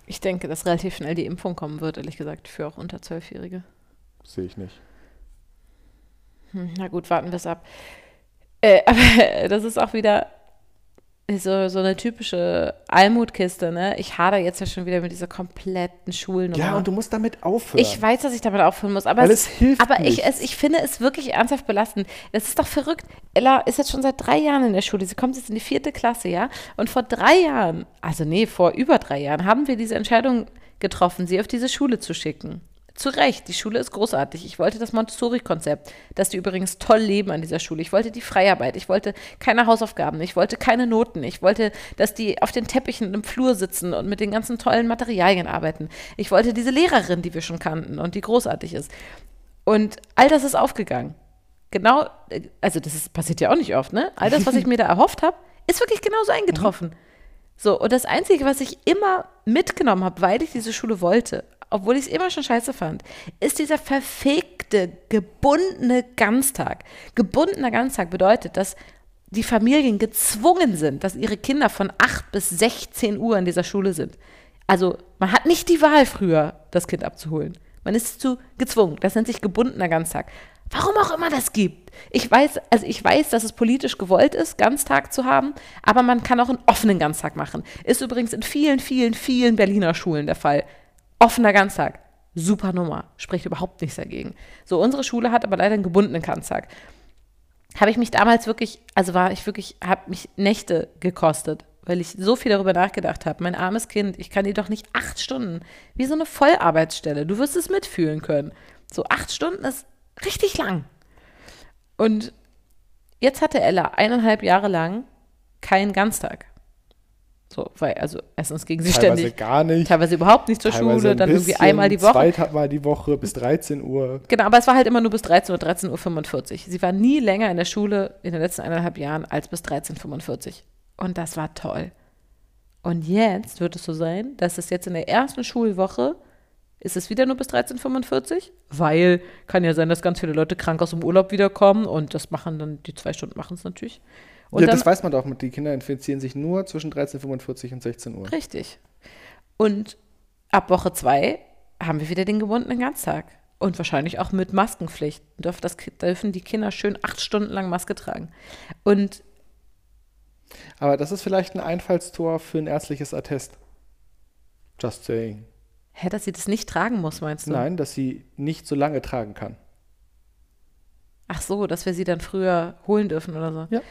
Ich denke, dass relativ schnell die Impfung kommen wird, ehrlich gesagt, für auch unter Zwölfjährige. Sehe ich nicht. Hm, na gut, warten wir es ab. Äh, aber das ist auch wieder so, so eine typische Almutkiste, ne? Ich hader jetzt ja schon wieder mit dieser kompletten Schulnummer. Ja, und du musst damit aufhören. Ich weiß, dass ich damit aufhören muss, aber, Weil es, es hilft aber ich, es, ich finde es wirklich ernsthaft belastend. Das ist doch verrückt. Ella ist jetzt schon seit drei Jahren in der Schule. Sie kommt jetzt in die vierte Klasse, ja? Und vor drei Jahren, also nee, vor über drei Jahren, haben wir diese Entscheidung getroffen, sie auf diese Schule zu schicken. Zu Recht, die Schule ist großartig. Ich wollte das Montessori-Konzept, dass die übrigens toll leben an dieser Schule. Ich wollte die Freiarbeit, ich wollte keine Hausaufgaben, ich wollte keine Noten, ich wollte, dass die auf den Teppichen im Flur sitzen und mit den ganzen tollen Materialien arbeiten. Ich wollte diese Lehrerin, die wir schon kannten und die großartig ist. Und all das ist aufgegangen. Genau, äh, also das ist, passiert ja auch nicht oft, ne? All das, was ich mir da erhofft habe, ist wirklich genauso eingetroffen. So, und das Einzige, was ich immer mitgenommen habe, weil ich diese Schule wollte, obwohl ich es immer schon scheiße fand, ist dieser verfegte, gebundene Ganztag. Gebundener Ganztag bedeutet, dass die Familien gezwungen sind, dass ihre Kinder von 8 bis 16 Uhr in dieser Schule sind. Also man hat nicht die Wahl früher, das Kind abzuholen. Man ist zu gezwungen. Das nennt sich gebundener Ganztag. Warum auch immer das gibt. Ich weiß, also ich weiß, dass es politisch gewollt ist, Ganztag zu haben, aber man kann auch einen offenen Ganztag machen. Ist übrigens in vielen, vielen, vielen Berliner Schulen der Fall. Offener Ganztag. Super Nummer. Spricht überhaupt nichts dagegen. So, unsere Schule hat aber leider einen gebundenen Ganztag. Habe ich mich damals wirklich, also war ich wirklich, habe mich Nächte gekostet, weil ich so viel darüber nachgedacht habe. Mein armes Kind, ich kann dir doch nicht acht Stunden, wie so eine Vollarbeitsstelle, du wirst es mitfühlen können. So acht Stunden ist richtig lang. Und jetzt hatte Ella eineinhalb Jahre lang keinen Ganztag. So, weil, also erstens ging sie Teilweise ständig. gar nicht. Teilweise überhaupt nicht zur Schule, dann irgendwie bisschen, einmal die Woche. Zweimal die Woche bis 13 Uhr. Genau, aber es war halt immer nur bis 13 Uhr, 13.45 Uhr. Sie war nie länger in der Schule in den letzten eineinhalb Jahren als bis 13.45 Uhr. Und das war toll. Und jetzt wird es so sein, dass es jetzt in der ersten Schulwoche ist es wieder nur bis 13.45 Uhr, weil kann ja sein, dass ganz viele Leute krank aus dem Urlaub wiederkommen und das machen dann, die zwei Stunden machen es natürlich. Und ja, dann, das weiß man doch. Die Kinder infizieren sich nur zwischen 13.45 und 16 Uhr. Richtig. Und ab Woche zwei haben wir wieder den gebundenen Ganztag. Und wahrscheinlich auch mit Maskenpflicht. Dürfen, das, dürfen die Kinder schön acht Stunden lang Maske tragen. Und Aber das ist vielleicht ein Einfallstor für ein ärztliches Attest. Just saying. hä, dass sie das nicht tragen muss, meinst du? Nein, dass sie nicht so lange tragen kann. Ach so, dass wir sie dann früher holen dürfen oder so. Ja.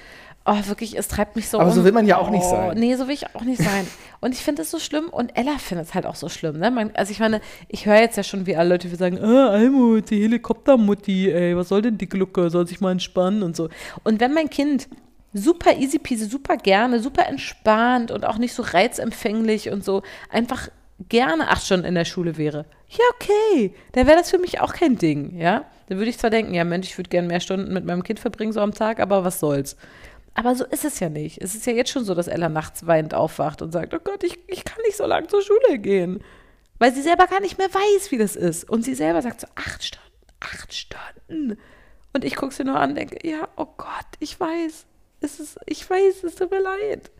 Oh, wirklich, es treibt mich so Aber um. so will man ja auch nicht oh, sein. Nee, so will ich auch nicht sein. Und ich finde es so schlimm und Ella findet es halt auch so schlimm. Ne? Man, also ich meine, ich höre jetzt ja schon, wie alle Leute wie sagen, ah, Almut, die Helikoptermutti, ey, was soll denn die Glucke, soll sich mal entspannen und so. Und wenn mein Kind super easy peasy, super gerne, super entspannt und auch nicht so reizempfänglich und so einfach gerne acht Stunden in der Schule wäre, ja, okay, dann wäre das für mich auch kein Ding, ja. Dann würde ich zwar denken, ja, Mensch, ich würde gerne mehr Stunden mit meinem Kind verbringen, so am Tag, aber was soll's. Aber so ist es ja nicht. Es ist ja jetzt schon so, dass Ella nachts weinend aufwacht und sagt, oh Gott, ich, ich kann nicht so lange zur Schule gehen. Weil sie selber gar nicht mehr weiß, wie das ist. Und sie selber sagt so, acht Stunden, acht Stunden. Und ich gucke sie nur an und denke, ja, oh Gott, ich weiß. Es ist, ich weiß, es tut mir leid.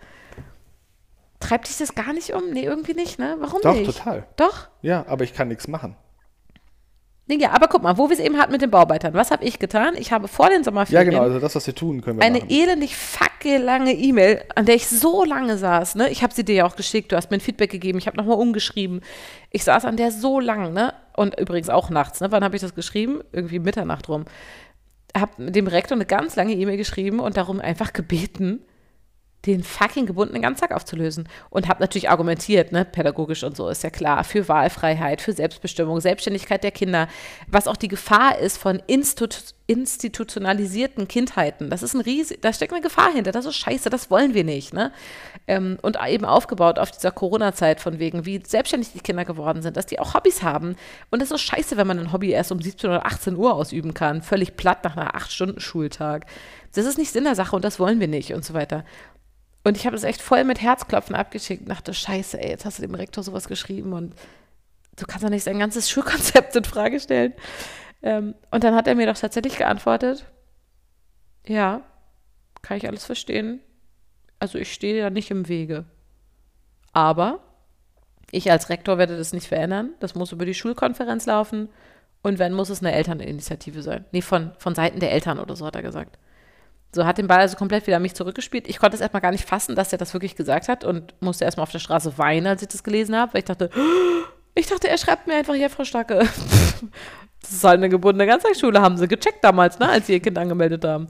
Treibt dich das gar nicht um? Nee, irgendwie nicht, ne? Warum Doch, nicht? total. Doch? Ja, aber ich kann nichts machen. Ja, aber guck mal, wo wir es eben hatten mit den Bauarbeitern. Was habe ich getan? Ich habe vor den Ja, Sommerferien genau, also das, was wir tun, können wir eine machen. elendig facke lange E-Mail, an der ich so lange saß, ne? Ich habe sie dir ja auch geschickt, du hast mir ein Feedback gegeben, ich habe nochmal umgeschrieben. Ich saß an der so lang, ne? Und übrigens auch nachts, ne? Wann habe ich das geschrieben? Irgendwie Mitternacht rum. Habe dem Rektor eine ganz lange E-Mail geschrieben und darum einfach gebeten, den fucking gebundenen Ganztag aufzulösen. Und habe natürlich argumentiert, ne, pädagogisch und so, ist ja klar, für Wahlfreiheit, für Selbstbestimmung, Selbstständigkeit der Kinder, was auch die Gefahr ist von Institu institutionalisierten Kindheiten. Das ist ein riesig, da steckt eine Gefahr hinter, das ist scheiße, das wollen wir nicht. Ne? Ähm, und eben aufgebaut auf dieser Corona-Zeit von wegen, wie selbstständig die Kinder geworden sind, dass die auch Hobbys haben. Und das ist scheiße, wenn man ein Hobby erst um 17 oder 18 Uhr ausüben kann, völlig platt nach einer 8-Stunden-Schultag. Das ist nicht Sinn der Sache und das wollen wir nicht und so weiter. Und ich habe das echt voll mit Herzklopfen abgeschickt und dachte, scheiße, ey, jetzt hast du dem Rektor sowas geschrieben und du kannst doch nicht sein ganzes Schulkonzept in Frage stellen. Ähm, und dann hat er mir doch tatsächlich geantwortet, ja, kann ich alles verstehen. Also ich stehe ja nicht im Wege. Aber ich als Rektor werde das nicht verändern. Das muss über die Schulkonferenz laufen. Und wenn, muss es eine Elterninitiative sein. Nee, von, von Seiten der Eltern oder so, hat er gesagt. So hat den Ball also komplett wieder an mich zurückgespielt. Ich konnte es erstmal gar nicht fassen, dass er das wirklich gesagt hat und musste erstmal auf der Straße weinen, als ich das gelesen habe, weil ich dachte, ich dachte, er schreibt mir einfach, ja, Frau Starke, das ist halt eine gebundene Ganztagsschule, haben sie gecheckt damals, ne, als sie ihr Kind angemeldet haben.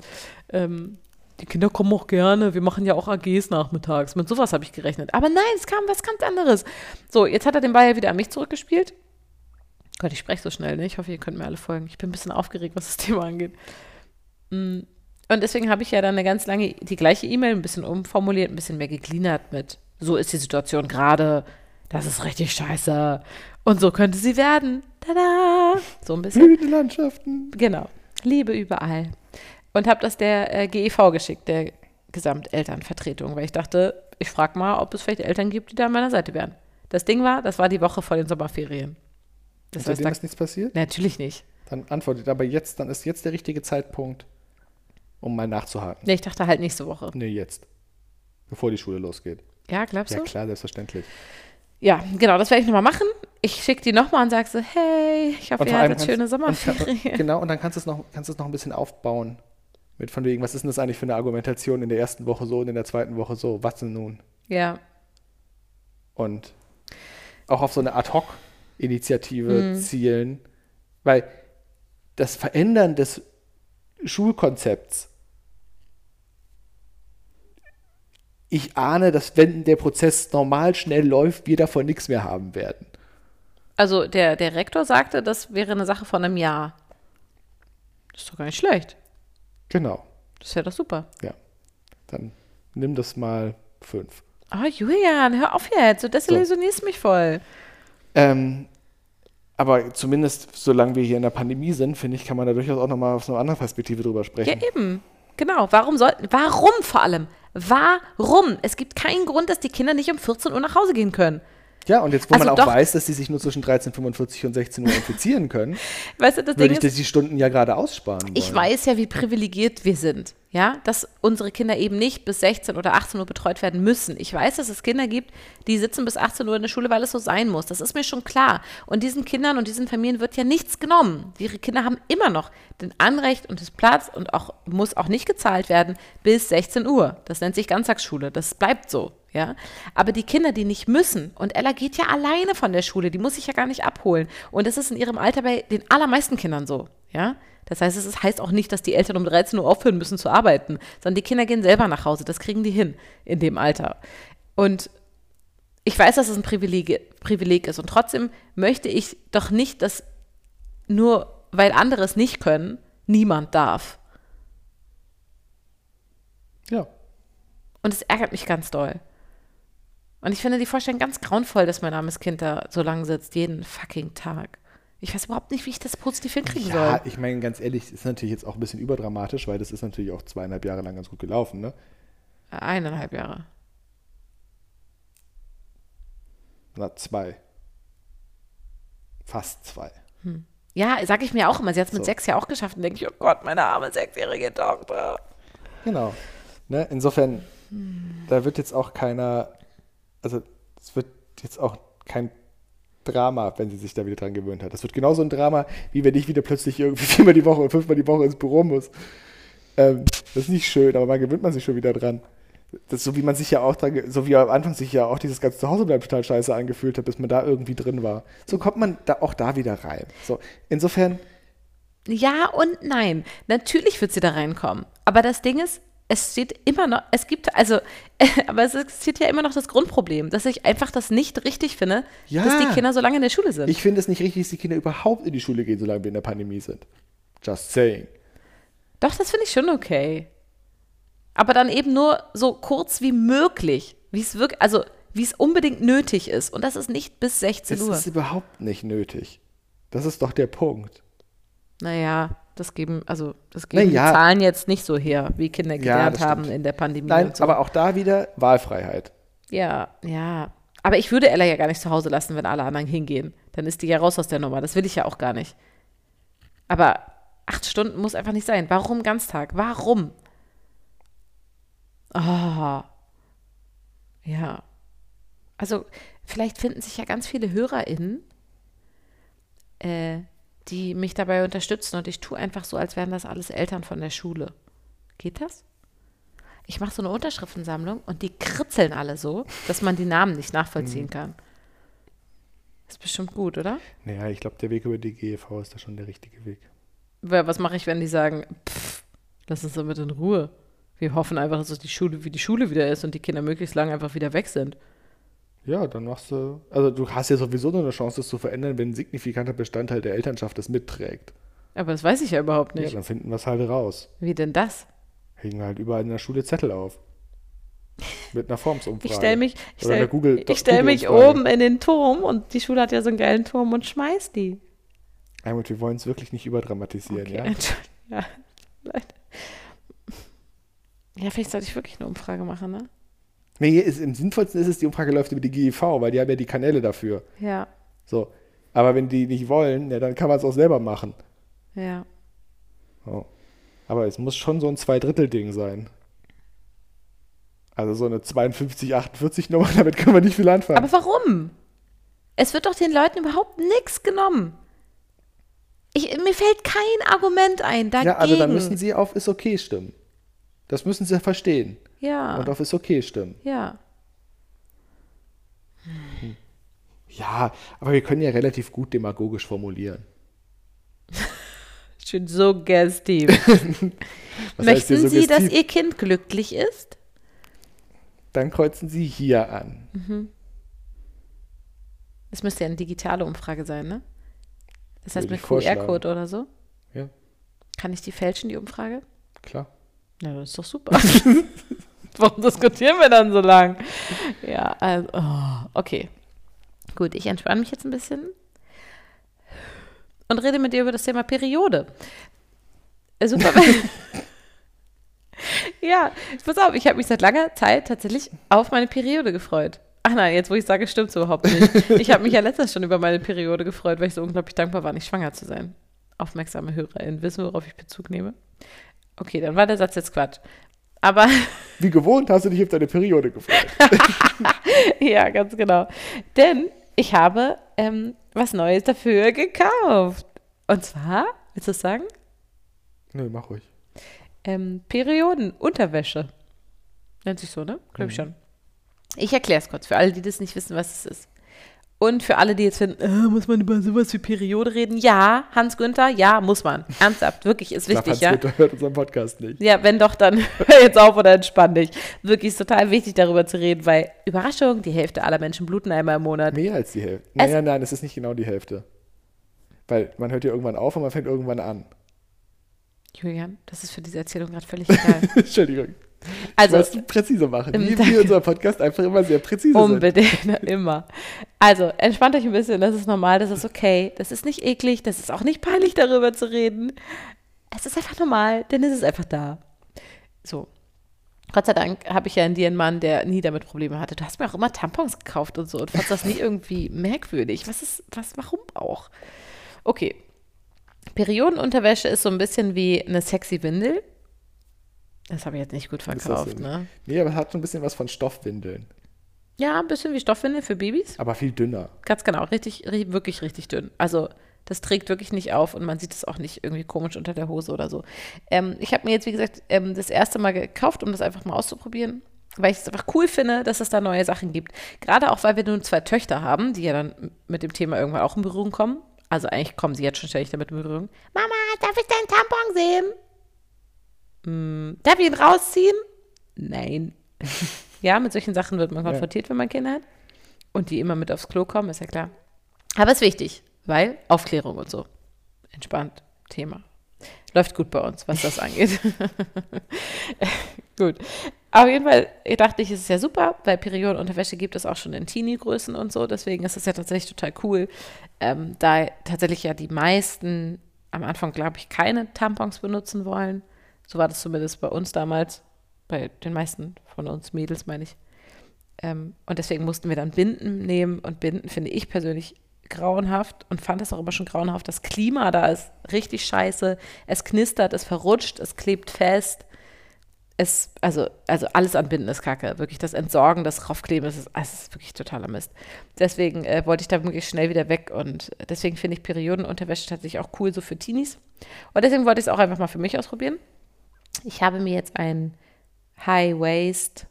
Ähm, die Kinder kommen auch gerne, wir machen ja auch AGs nachmittags. Mit sowas habe ich gerechnet. Aber nein, es kam was ganz anderes. So, jetzt hat er den Ball ja wieder an mich zurückgespielt. Gott, ich spreche so schnell, ne? Ich hoffe, ihr könnt mir alle folgen. Ich bin ein bisschen aufgeregt, was das Thema angeht. Mm. Und deswegen habe ich ja dann eine ganz lange, die gleiche E-Mail ein bisschen umformuliert, ein bisschen mehr gegliedert mit, so ist die Situation gerade, das ist richtig scheiße. Und so könnte sie werden. Tada! So ein bisschen. Blühende Landschaften. Genau. Liebe überall. Und habe das der äh, GEV geschickt, der Gesamtelternvertretung, weil ich dachte, ich frage mal, ob es vielleicht Eltern gibt, die da an meiner Seite wären. Das Ding war, das war die Woche vor den Sommerferien. Das heißt, Seitdem da, ist nichts passiert? natürlich nicht. Dann antwortet aber jetzt, dann ist jetzt der richtige Zeitpunkt, um mal nachzuhaken. Nee, ich dachte halt nächste Woche. Nee, jetzt. Bevor die Schule losgeht. Ja, glaubst Ja, du? klar, selbstverständlich. Ja, genau, das werde ich nochmal machen. Ich schicke die nochmal und sage so, hey, ich hoffe, ihr hattet schöne kannst- und, Sommerferien. genau, und dann kannst du es noch, kannst es noch ein bisschen aufbauen. Mit von wegen, was ist denn das eigentlich für eine Argumentation in der ersten Woche so und in der zweiten Woche so? Was denn nun? Ja, Und auch auf so eine Ad-Hoc-Initiative Mhm. zielen. Weil das Verändern des Schulkonzepts, ich ahne, dass wenn der Prozess normal schnell läuft, wir davon nichts mehr haben werden. also der, der Rektor sagte, das wäre eine Sache von einem Jahr. Das ist doch gar nicht schlecht. Genau, Das wäre doch super. ja. Dann nimm das mal fünf. Oh, Julian, hör auf jetzt. Du desillusionierst mich voll. Ähm, aber zumindest, solange wir hier in der Pandemie sind, finde ich, kann man da durchaus auch nochmal aus einer anderen Perspektive drüber Ja, sprechen. eben. Genau. Warum sollten, warum vor allem? Warum? Es gibt keinen Grund, dass die Kinder nicht um 14 Uhr nach Hause gehen können. Ja, und jetzt, wo Also man auch doch- weiß, dass die sich nur zwischen 13.45 und 16 Uhr infizieren können, Weißt du, das würde Ding ich ist, die Stunden ja gerade aussparen wollen. Ich weiß ja, wie privilegiert wir sind, ja, dass unsere Kinder eben nicht bis 16 oder 18 Uhr betreut werden müssen. Ich weiß, dass es Kinder gibt, die sitzen bis 18 Uhr in der Schule, weil es so sein muss. Das ist mir schon klar. Und diesen Kindern und diesen Familien wird ja nichts genommen. Ihre Kinder haben immer noch den Anrecht und das Platz und auch muss auch nicht gezahlt werden bis 16 Uhr. Das nennt sich Ganztagsschule. Das bleibt so. Ja, aber die Kinder, die nicht müssen, und Ella geht ja alleine von der Schule, die muss sich ja gar nicht abholen. Und das ist in ihrem Alter bei den allermeisten Kindern so. Ja, das heißt, es ist, heißt auch nicht, dass die Eltern um 13 Uhr aufhören müssen zu arbeiten, sondern die Kinder gehen selber nach Hause. Das kriegen die hin in dem Alter. Und ich weiß, dass es ein Privileg, Privileg ist. Und trotzdem möchte ich doch nicht, dass nur weil andere es nicht können, niemand darf. Ja. Und es ärgert mich ganz doll. Und ich finde die Vorstellung ganz grauenvoll, dass mein armes Kind da so lange sitzt, jeden fucking Tag. Ich weiß überhaupt nicht, wie ich das positiv hinkriegen Ja, soll. ich meine, ganz ehrlich, ist natürlich jetzt auch ein bisschen überdramatisch, weil das ist natürlich auch zweieinhalb Jahre lang ganz gut gelaufen, ne? Eineinhalb Jahre. Na, zwei. Fast zwei. Ja, sag ich mir auch immer. Sie hat es mit So. sechs ja auch geschafft. Und denke ich, oh Gott, meine arme sechsjährige Tochter. Genau. Ne? Insofern, da wird jetzt auch keiner, also es wird jetzt auch kein Drama, wenn sie sich da wieder dran gewöhnt hat. Das wird genauso ein Drama, wie wenn ich wieder plötzlich irgendwie viermal die Woche fünfmal die Woche ins Büro muss. Ähm, das ist nicht schön, aber man gewöhnt man sich schon wieder dran. Das so wie man sich ja auch dran, so wie am Anfang sich ja auch dieses ganze Zuhausebleiben total scheiße angefühlt hat, bis man da irgendwie drin war. So kommt man da auch da wieder rein. So, insofern, Ja und nein. Natürlich wird sie da reinkommen. Aber das Ding ist, es steht immer noch, es gibt, also, aber es existiert ja immer noch das Grundproblem, dass ich einfach das nicht richtig finde, Ja. dass die Kinder so lange in der Schule sind. ich finde es nicht richtig, dass die Kinder überhaupt in die Schule gehen, solange wir in der Pandemie sind. Just saying. Doch, das finde ich schon okay. Aber dann eben nur so kurz wie möglich, wie es wirklich, also wie es unbedingt nötig ist. Und das ist nicht bis 16 Es Uhr. ist überhaupt nicht nötig. Das ist doch der Punkt. Naja, das geben, also das geben Naja. die Zahlen jetzt nicht so her, wie Kinder gelernt das haben in der Pandemie. Nein, so. aber auch da wieder Wahlfreiheit. Ja, ja. Aber ich würde Ella ja gar nicht zu Hause lassen, wenn alle anderen hingehen. Dann ist die ja raus aus der Nummer. Das will ich ja auch gar nicht. Aber acht Stunden muss einfach nicht sein. Warum Ganztag? Warum? Ah. Ja. Also, vielleicht finden sich ja ganz viele HörerInnen, äh, die mich dabei unterstützen und ich tue einfach so, als wären das alles Eltern von der Schule. Geht das? Ich mache so eine Unterschriftensammlung und die kritzeln alle so, dass man die Namen nicht nachvollziehen kann. Ist bestimmt gut, oder? Naja, ich glaube, der Weg über die GEV ist da schon der richtige Weg. Was mache ich, wenn die sagen, pff, lass uns damit in Ruhe. Wir hoffen einfach, dass die Schule wie die Schule wieder ist und die Kinder möglichst lange einfach wieder weg sind. Ja, dann machst du. Also, du hast ja sowieso nur eine Chance, das zu verändern, wenn ein signifikanter Bestandteil der Elternschaft das mitträgt. Aber das weiß ich ja überhaupt Ja, nicht. dann finden wir es halt raus. Wie denn das? Hängen wir halt überall in der Schule Zettel auf. Mit einer Formsumfrage. Ich stelle mich, ich Oder stell, Google- ich stell mich Google-Umfrage. oben in den Turm und die Schule hat ja so einen geilen Turm und schmeiß die. Almut, wir wollen es wirklich nicht überdramatisieren, Okay, ja? Entschuldigung. Ja, Leute. ja, vielleicht sollte ich wirklich eine Umfrage machen, ne? Nee, ist, im sinnvollsten ist es, die Umfrage läuft über die GEV, weil die haben ja die Kanäle dafür. Ja, So. Aber wenn die nicht wollen, ja, dann kann man es auch selber machen. ja. So. Aber es muss schon so ein Zweidrittel-Ding sein. Also so eine 52, 48 Nummer, damit können wir nicht viel anfangen. Aber warum? Es wird doch den Leuten überhaupt nichts genommen. Ich, mir fällt kein Argument ein dagegen. ja, also dann müssen sie auf ist okay stimmen. Das müssen sie verstehen. Ja, Und auf ist okay stimmen. ja. Ja, aber wir können ja relativ gut demagogisch formulieren. Schön suggestiv. Möchten Sie, dass suggestiv? Ihr Kind glücklich ist? Dann kreuzen Sie hier an. Das müsste ja eine digitale Umfrage sein, ne? Das heißt mit. QR-Code oder so? Ja, Kann ich die fälschen, die Umfrage? klar. Ja, das ist doch super. Warum diskutieren wir dann so lang? Ja, also, oh, okay. Gut, ich entspanne mich jetzt ein bisschen und rede mit dir über das Thema Periode. Äh, Super. ja, pass auf, ich habe mich seit langer Zeit tatsächlich auf meine Periode gefreut. Ach nein, jetzt wo ich sage, stimmt so überhaupt nicht. Ich habe mich ja letztens schon über meine Periode gefreut, weil ich so unglaublich dankbar war, nicht schwanger zu sein. Aufmerksame HörerInnen wissen, worauf ich Bezug nehme. Okay, dann war der Satz jetzt Quatsch. Aber Wie gewohnt hast du dich auf deine Periode gefreut. ja, ganz genau. Denn ich habe ähm, was Neues dafür gekauft. Und zwar, willst du es sagen? Nö, mach ruhig. Ähm, Periodenunterwäsche. Nennt sich so, ne? Glaube ich schon. Ich erkläre es kurz für alle, die das nicht wissen, was es ist. Und für alle, die jetzt finden, äh, muss man über sowas wie Periode reden? Ja, Hans Günther, ja, muss man. Ernsthaft, wirklich, ist wichtig, Hans ja. Günther hört unseren Podcast nicht. Ja, wenn doch, dann hör jetzt auf oder entspann dich. Wirklich ist total wichtig, darüber zu reden, weil Überraschung, die Hälfte aller Menschen bluten einmal im Monat. Mehr als die Hälfte. Es- Nein, nein, nein, es ist nicht genau die Hälfte. Weil man hört ja irgendwann auf und man fängt irgendwann an. Julian, das ist für diese Erzählung gerade völlig egal. Entschuldigung. Also, du präzise machen. ähm, Wie wir unser Podcast einfach immer sehr präzise sind. unbedingt, immer. Also, entspannt euch ein bisschen, das ist normal, das ist okay, das ist nicht eklig, das ist auch nicht peinlich, darüber zu reden. Es ist einfach normal, denn es ist einfach da. So. Gott sei Dank habe ich ja in dir einen Mann, der nie damit Probleme hatte. Du hast mir auch immer Tampons gekauft und so und fandst das nie irgendwie merkwürdig. Was ist, was, warum auch? Okay. Periodenunterwäsche ist so ein bisschen wie eine sexy Windel. Das habe ich jetzt nicht gut verkauft, ne? Nee, aber es hat so ein bisschen was von Stoffwindeln. Ja, ein bisschen wie Stoffwindel für Babys. Aber viel dünner. Ganz genau, richtig, ri- wirklich richtig dünn. Also das trägt wirklich nicht auf und man sieht es auch nicht irgendwie komisch unter der Hose oder so. Ähm, ich habe mir jetzt, wie gesagt, ähm, das erste Mal gekauft, um das einfach mal auszuprobieren, weil ich es einfach cool finde, dass es da neue Sachen gibt. Gerade auch, weil wir nun zwei Töchter haben, die ja dann mit dem Thema irgendwann auch in Berührung kommen. Also eigentlich kommen sie jetzt schon ständig damit in Berührung. Mama, darf ich deinen Tampon sehen? Hm, darf ich ihn rausziehen? Nein. ja, mit solchen Sachen wird man konfrontiert, wenn man Kinder hat. Und die immer mit aufs Klo kommen, ist ja klar. Aber ist wichtig, weil Aufklärung und so. Entspannt, Thema. Läuft gut bei uns, was das angeht. gut. Auf jeden Fall dachte ich, es ist ja super, weil Periodenunterwäsche gibt es auch schon in Teenie-Größen und so. Deswegen ist es ja tatsächlich total cool, ähm, da tatsächlich ja die meisten am Anfang, glaube ich, keine Tampons benutzen wollen. So war das zumindest bei uns damals, bei den meisten von uns Mädels, meine ich. Ähm, und deswegen mussten wir dann Binden nehmen. Und Binden finde ich persönlich grauenhaft und fand es auch immer schon grauenhaft. Das Klima da ist richtig scheiße. Es knistert, es verrutscht, es klebt fest. Es, also, also alles an Binden ist kacke. Wirklich das Entsorgen, das Raufkleben, das ist, es ist wirklich totaler Mist. Deswegen äh, wollte ich da wirklich schnell wieder weg und deswegen finde ich Periodenunterwäsche tatsächlich auch cool, so für Teenies. Und deswegen wollte ich es auch einfach mal für mich ausprobieren. Ich habe mir jetzt einen High-Waist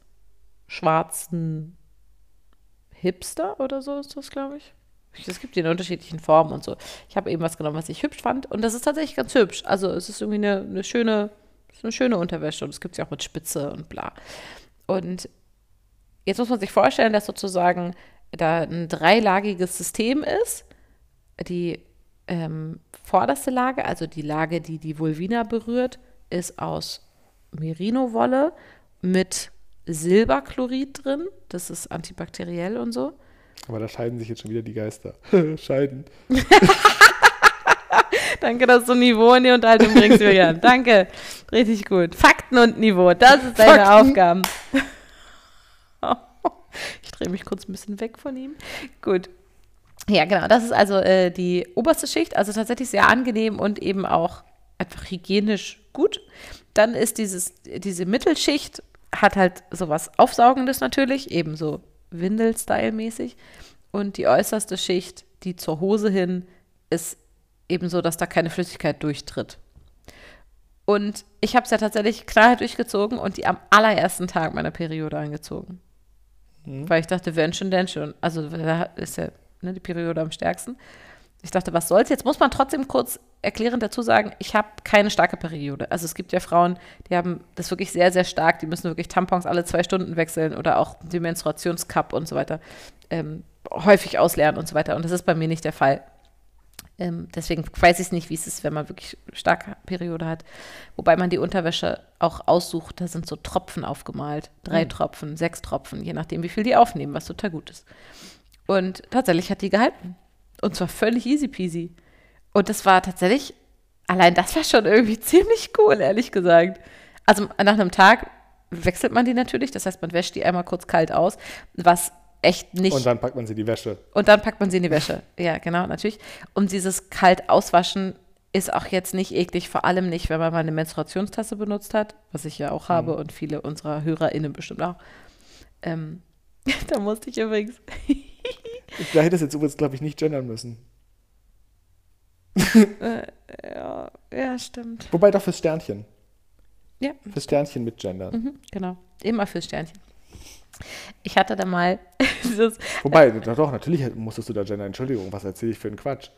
schwarzen Hipster oder so ist das, glaube ich. Es gibt die in unterschiedlichen Formen und so. Ich habe eben was genommen, was ich hübsch fand. Und das ist tatsächlich ganz hübsch. Also es ist irgendwie eine, eine schöne, eine schöne Unterwäsche. Und es gibt sie auch mit Spitze und bla. Und jetzt muss man sich vorstellen, dass sozusagen da ein dreilagiges System ist. Die ähm, vorderste Lage, also die Lage, die die Vulvina berührt, ist aus Merino-Wolle mit Silberchlorid drin. Das ist antibakteriell und so. Aber da scheiden sich jetzt schon wieder die Geister. scheiden. Danke, dass du Niveau in die Unterhaltung bringst, Julian. Danke. Richtig gut. Fakten und Niveau, das ist deine Fakten. Aufgaben. Ich drehe mich kurz ein bisschen weg von ihm. Gut. Ja, genau. Das ist also äh, die oberste Schicht. Also tatsächlich sehr angenehm und eben auch einfach hygienisch gut. dann ist dieses, diese Mittelschicht, hat halt sowas Aufsaugendes natürlich, eben so Windel-Style-mäßig. Und die äußerste Schicht, die zur Hose hin, ist eben so, dass da keine Flüssigkeit durchtritt. Und ich habe es ja tatsächlich knallhart durchgezogen und die am allerersten Tag meiner Periode angezogen. Mhm. Weil ich dachte, wenn schon, denn schon. Also da ist ja ne, die Periode am stärksten. Ich dachte, was soll's? Jetzt muss man trotzdem kurz erklärend dazu sagen, ich habe keine starke Periode. Also es gibt ja Frauen, die haben das wirklich sehr, sehr stark. Die müssen wirklich Tampons alle zwei Stunden wechseln oder auch die Menstruationscup und so weiter ähm, häufig ausleeren und so weiter. Und das ist bei mir nicht der Fall. Ähm, deswegen weiß ich nicht, wie es ist, wenn man wirklich starke Periode hat. Wobei man die Unterwäsche auch aussucht, da sind so Tropfen aufgemalt. Drei mhm. Tropfen, sechs Tropfen, je nachdem, wie viel die aufnehmen, was total gut ist. Und tatsächlich hat die gehalten. Und zwar völlig easy peasy. Und das war tatsächlich, allein das war schon irgendwie ziemlich cool, ehrlich gesagt. Also nach einem Tag wechselt man die natürlich, das heißt, man wäscht die einmal kurz kalt aus, was echt nicht. Und dann packt man sie in die Wäsche. Und dann packt man sie in die Wäsche. Ja, genau, natürlich. Und dieses kalt auswaschen ist auch jetzt nicht eklig, vor allem nicht, wenn man mal eine Menstruationstasse benutzt hat, was ich ja auch mhm. habe und viele unserer HörerInnen bestimmt auch. Ähm, da musste ich übrigens. da hätte es jetzt übrigens, glaube ich, nicht gendern müssen. Äh, ja, ja, stimmt. Wobei doch fürs Sternchen. Ja. Fürs Sternchen mit gendern. Mhm, genau. Immer fürs Sternchen. Ich hatte da mal dieses. Wobei, doch, doch, natürlich musstest du da gendern. Entschuldigung, was erzähle ich für einen Quatsch?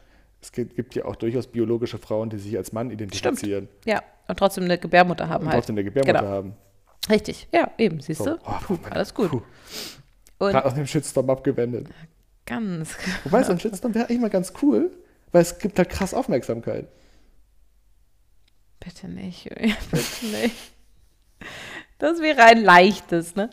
Es gibt ja auch durchaus biologische Frauen, die sich als Mann identifizieren. Stimmt. Ja, und trotzdem eine Gebärmutter haben und halt. Trotzdem eine Gebärmutter genau. haben. Richtig, ja, eben, siehst so. du? Oh, puh, alles gut. Puh. Gerade aus dem Shitstorm abgewendet. Ganz. Wobei, so ein Shitstorm wäre eigentlich mal ganz cool, weil es gibt halt krass Aufmerksamkeit. Bitte nicht, bitte nicht. Das wäre ein leichtes, ne?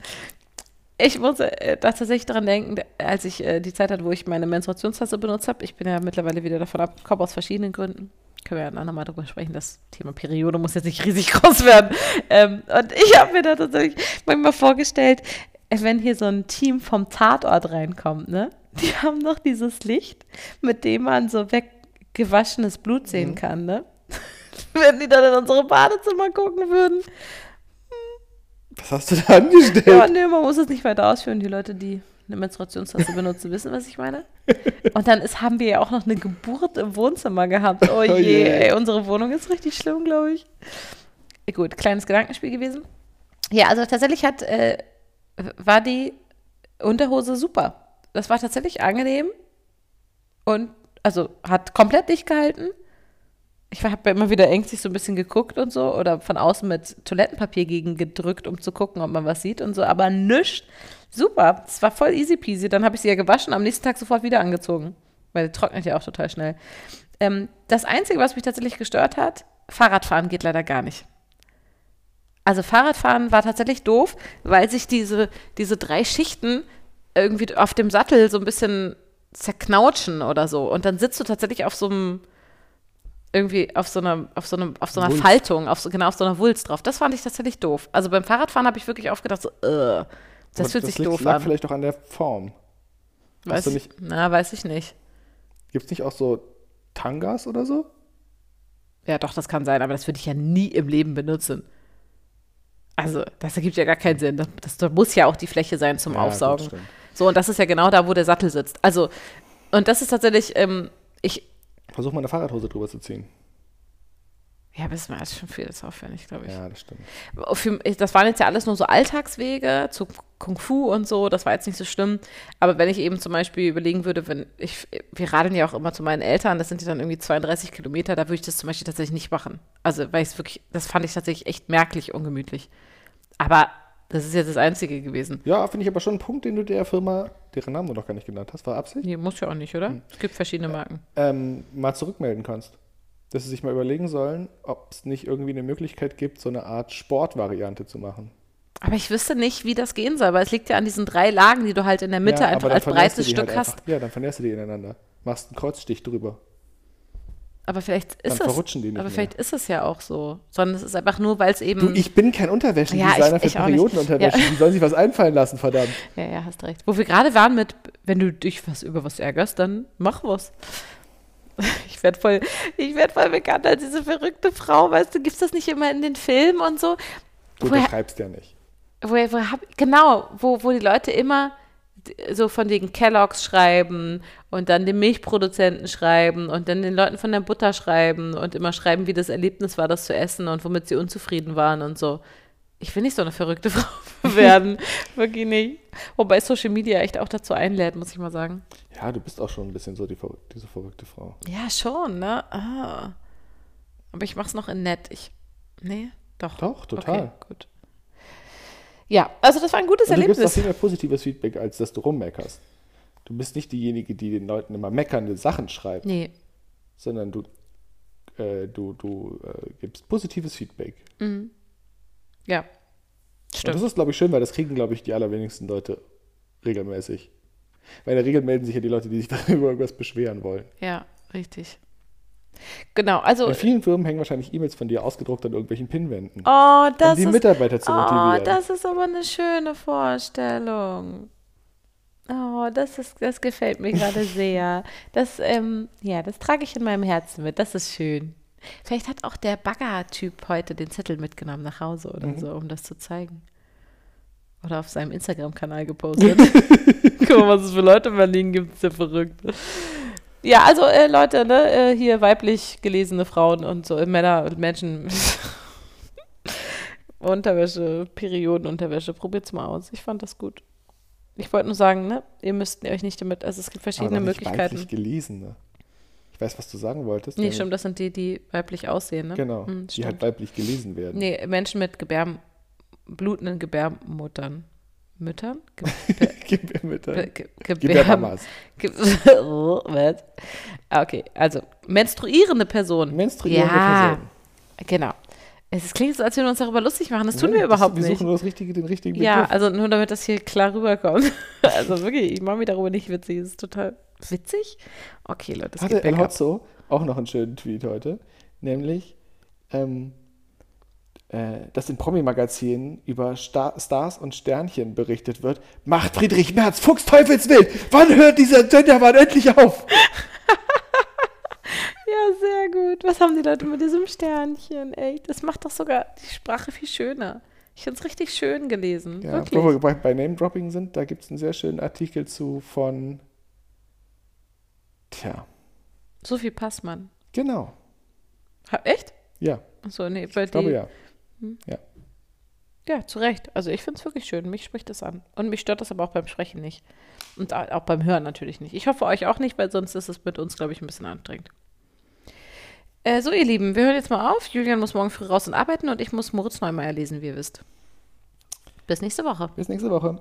Ich muss äh, tatsächlich daran denken, als ich äh, die Zeit hatte, wo ich meine Menstruationstasse benutzt habe. Ich bin ja mittlerweile wieder davon abgekommen, aus verschiedenen Gründen. Können wir ja nochmal drüber sprechen. Das Thema Periode muss jetzt nicht riesig groß werden. Ähm, und ich habe mir da tatsächlich manchmal vorgestellt, wenn hier so ein Team vom Tatort reinkommt, ne? Die haben doch dieses Licht, mit dem man so weggewaschenes Blut sehen mhm. kann, ne? wenn die dann in unsere Badezimmer gucken würden. Was hast du da angestellt? Ja, nee, man muss es nicht weiter ausführen. Die Leute, die eine Menstruationstasse benutzen, wissen, was ich meine. Und dann ist, haben wir ja auch noch eine Geburt im Wohnzimmer gehabt. Oh, oh je, oh yeah. ey, unsere Wohnung ist richtig schlimm, glaube ich. Gut, kleines Gedankenspiel gewesen. Ja, also tatsächlich hat, äh, war die Unterhose super. Das war tatsächlich angenehm und also hat komplett dicht gehalten ich habe immer wieder ängstlich so ein bisschen geguckt und so oder von außen mit Toilettenpapier gegen gedrückt, um zu gucken, ob man was sieht und so, aber nichts. Super, es war voll easy peasy. Dann habe ich sie ja gewaschen, am nächsten Tag sofort wieder angezogen, weil die trocknet ja auch total schnell. Ähm, das Einzige, was mich tatsächlich gestört hat, Fahrradfahren geht leider gar nicht. Also Fahrradfahren war tatsächlich doof, weil sich diese, diese drei Schichten irgendwie auf dem Sattel so ein bisschen zerknautschen oder so. Und dann sitzt du tatsächlich auf so einem irgendwie auf so einer, auf so einem, auf so einer Faltung, auf so, genau auf so einer Wulst drauf. Das fand ich tatsächlich doof. Also beim Fahrradfahren habe ich wirklich aufgedacht, so, uh, das Aber fühlt das sich doof lag an. vielleicht auch an der Form. Weiß ich, nicht, na, weiß ich nicht. Gibt es nicht auch so Tangas oder so? Ja, doch, das kann sein, aber das würde ich ja nie im Leben benutzen. Also, das ergibt ja gar keinen Sinn. Das, das, das muss ja auch die Fläche sein zum ja, Aufsaugen. Gut, so, und das ist ja genau da, wo der Sattel sitzt. Also, und das ist tatsächlich, ähm, ich, Versuch mal eine Fahrradhose drüber zu ziehen. Ja, aber das war schon viel das aufwendig, glaube ich. Ja, das stimmt. Für, das waren jetzt ja alles nur so Alltagswege zu Kung Fu und so, das war jetzt nicht so schlimm. Aber wenn ich eben zum Beispiel überlegen würde, wenn ich, wir radeln ja auch immer zu meinen Eltern, das sind ja dann irgendwie 32 Kilometer, da würde ich das zum Beispiel tatsächlich nicht machen. Also, weil ich es wirklich, das fand ich tatsächlich echt merklich ungemütlich. Aber das ist jetzt das Einzige gewesen. Ja, finde ich aber schon ein Punkt, den du der Firma, deren Namen du noch gar nicht genannt hast, war Absicht? Nee, muss ja auch nicht, oder? Hm. Es gibt verschiedene Marken. Ähm, mal zurückmelden kannst. Dass sie sich mal überlegen sollen, ob es nicht irgendwie eine Möglichkeit gibt, so eine Art Sportvariante zu machen. Aber ich wüsste nicht, wie das gehen soll, weil es liegt ja an diesen drei Lagen, die du halt in der Mitte ja, einfach als breites Stück halt hast. Einfach, ja, dann vernährst du die ineinander. Machst einen Kreuzstich drüber. Aber vielleicht ist es. aber mehr. vielleicht ist es ja auch so. Sondern es ist einfach nur, weil es eben. Du, ich bin kein Unterwäschendesigner ja, für Periodenunterwäsche. Ja. Die sollen sich was einfallen lassen, verdammt. Ja, ja, hast recht. Wo wir gerade waren mit, wenn du dich was über was ärgerst, dann mach was. Ich werde voll, ich werd voll bekannt als diese verrückte Frau. Weißt du, gibt es das nicht immer in den Filmen und so? Du Woher- beschreibst ja nicht. wo, wo hab, genau, wo, wo die Leute immer so von den Kelloggs schreiben und dann den Milchproduzenten schreiben und dann den Leuten von der Butter schreiben und immer schreiben, wie das Erlebnis war, das zu essen und womit sie unzufrieden waren und so. Ich will nicht so eine verrückte Frau werden. Wirklich nicht. Wobei Social Media echt auch dazu einlädt, muss ich mal sagen. Ja, du bist auch schon ein bisschen so die, diese verrückte Frau. Ja, schon, ne? Ah. Aber ich mach's noch in nett. Ich. Nee, doch. Doch, total. Okay, gut. Ja, also das war ein gutes Und du gibst auch Erlebnis. viel mehr positives Feedback, als dass du rummeckerst. Du bist nicht diejenige, die den Leuten immer meckernde Sachen schreibt, Nee, sondern du, äh, du, du äh, gibst positives Feedback. ja. Und Stimmt. das ist, glaube ich, schön, weil das kriegen, glaube ich, die allerwenigsten Leute regelmäßig. Weil in der Regel melden sich ja die Leute, die sich darüber irgendwas beschweren wollen. Ja, richtig. Genau, also. In vielen Firmen hängen wahrscheinlich E-Mails von dir ausgedruckt an irgendwelchen Pinwänden. Oh, das um die ist. Mitarbeiter zu Oh, motivieren. das ist aber eine schöne Vorstellung. Oh, das ist, das gefällt mir gerade sehr. Das, ähm, ja, das trage ich in meinem Herzen mit. Das ist schön. Vielleicht hat auch der Bagger-Typ heute den Zettel mitgenommen nach Hause oder Mhm. so, um das zu zeigen. Oder auf seinem Instagram-Kanal gepostet. Guck mal, was es für Leute in Berlin gibt, ist ja verrückt. Ja, also äh, Leute, ne, äh, hier weiblich gelesene Frauen und so, äh, Männer, Menschen, Unterwäsche, Periodenunterwäsche, probiert's mal aus. Ich fand das gut. Ich wollte nur sagen, ne, ihr müsst euch nicht damit, also es gibt Aber verschiedene noch nicht Möglichkeiten. weiblich gelesen, ne? Ich weiß, was du sagen wolltest. Nee, stimmt, das sind die, die weiblich aussehen, ne? Genau, Hm, die halt weiblich gelesen werden. Nee, Menschen mit Gebärm, blutenden Gebärmuttern. Müttern? Ge Gebärmütter. Ge Ge Gebärm Gebärmamas. Ge was? Ah, Okay, also menstruierende Personen. Menstruierende ja, Personen. genau. Es klingt so, als würden wir uns darüber lustig machen. Das tun Nee, wir überhaupt wir nicht. suchen nur das richtige, den richtigen Begriff. Ja, also nur damit das hier klar rüberkommt. Also wirklich, ich mache mich darüber nicht witzig. Es ist total witzig. Okay, Leute, es Hatte geht El. Hotzo auch noch einen schönen Tweet heute, nämlich, ähm, äh, dass in Promi-Magazinen über Star Stars und Sternchen berichtet wird. Macht Friedrich Merz Fuchsteufelswild! Wann hört dieser Genderwahn endlich auf? Ja, sehr gut. Was haben die Leute mit diesem Sternchen? Ey, das macht doch sogar die Sprache viel schöner. Ich finde es richtig schön gelesen. Ja, Wirklich. wo wir bei, Name-Dropping sind, da gibt es einen sehr schönen Artikel zu von, tja, Sophie Passmann. genau, Ha, echt? ja, Achso, nee, bei ich glaube die. ja. Ja, zu Recht. Also ich finde es wirklich schön. Mich spricht das an. Und mich stört das aber auch beim Sprechen nicht. Und au- auch beim Hören natürlich nicht. Ich hoffe euch auch nicht, weil sonst ist es mit uns, glaube ich, ein bisschen anstrengend. Äh, so, ihr Lieben, wir hören jetzt mal auf. Julian muss morgen früh raus und arbeiten und ich muss Moritz Neumeier lesen, wie ihr wisst. Bis nächste Woche. Bis nächste Woche.